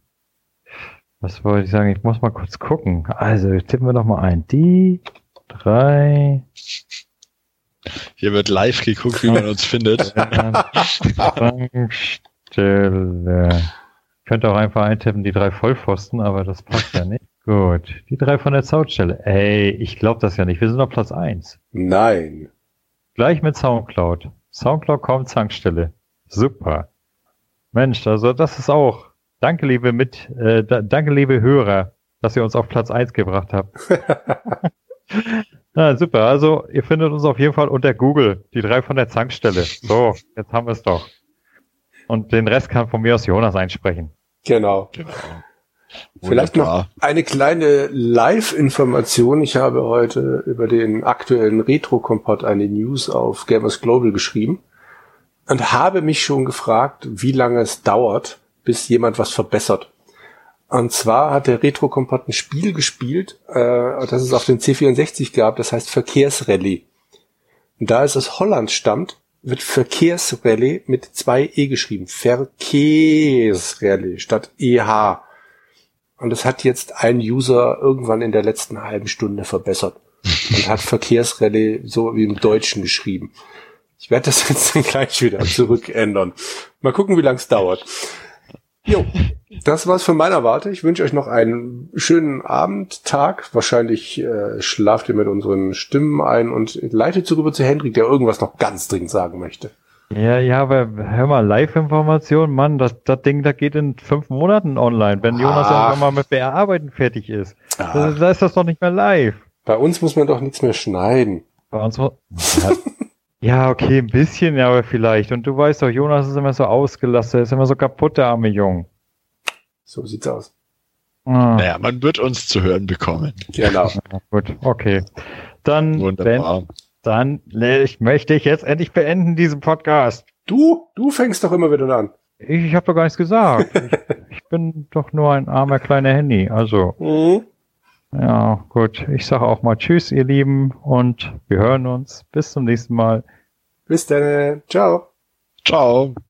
was wollte ich sagen? Ich muss mal kurz gucken. Also, tippen wir doch mal ein. Die drei Hier wird live geguckt, wie man uns findet. Tankstelle. Ich könnte auch einfach eintippen, die drei Vollpfosten, aber das passt ja nicht. Gut. Die drei von der Zautstelle. Ey, ich glaube das ja nicht. Wir sind auf Platz eins. Nein. Gleich mit Soundcloud. Soundcloud kommt Zankstelle. Super. Mensch, also das ist auch. Danke, liebe mit, äh, da, danke, liebe Hörer, dass ihr uns auf Platz eins gebracht habt. Na, super. Also, ihr findet uns auf jeden Fall unter Google. Die drei von der Zankstelle. So, jetzt haben wir es doch. Und den Rest kann von mir aus Jonas einsprechen. Genau. Genau. Vielleicht noch eine kleine Live-Information. Ich habe heute über den aktuellen Retro-Kompott eine News auf Gamers Global geschrieben und habe mich schon gefragt, wie lange es dauert, bis jemand was verbessert. Und zwar hat der Retro-Kompott ein Spiel gespielt, äh, das es auf dem C64 gab, das heißt Verkehrsrallye. Und da es aus Holland stammt, wird Verkehrsrallye mit zwei E geschrieben. Verkehrsrallye statt EH. Und das hat jetzt ein User irgendwann in der letzten halben Stunde verbessert und hat Verkehrsrallye so wie im Deutschen geschrieben. Ich werde das jetzt dann gleich wieder zurückändern. Mal gucken, wie lang es dauert. Jo, das war's von meiner Warte. Ich wünsche euch noch einen schönen Abend, Tag. Wahrscheinlich äh, schlaft ihr mit unseren Stimmen ein und leitet rüber zu Hendrik, der irgendwas noch ganz dringend sagen möchte. Ja, ja, aber hör mal, Live-Information, Mann, das, das Ding, da geht in fünf Monaten online, wenn Jonas Ach. irgendwann mal mit BR-Arbeiten fertig ist. Da, ist das doch nicht mehr live. Bei uns muss man doch nichts mehr schneiden. Bei uns mu- ja, ja, okay, ein bisschen, ja, aber vielleicht. Und du weißt doch, Jonas ist immer so ausgelastet, ist immer so kaputt, der arme Jung. So sieht's aus. Ah, Naja, man wird uns zu hören bekommen. Genau. Gut, okay. Dann, Ben, Wunderbar. dann ich möchte ich jetzt endlich beenden diesen Podcast. Du, du fängst doch immer wieder an. Ich, ich habe doch gar nichts gesagt. Ich, ich bin doch nur ein armer kleiner Handy. Also, Mhm. Ja, gut. Ich sage auch mal Tschüss, ihr Lieben, und wir hören uns. Bis zum nächsten Mal. Bis dann. Ciao. Ciao.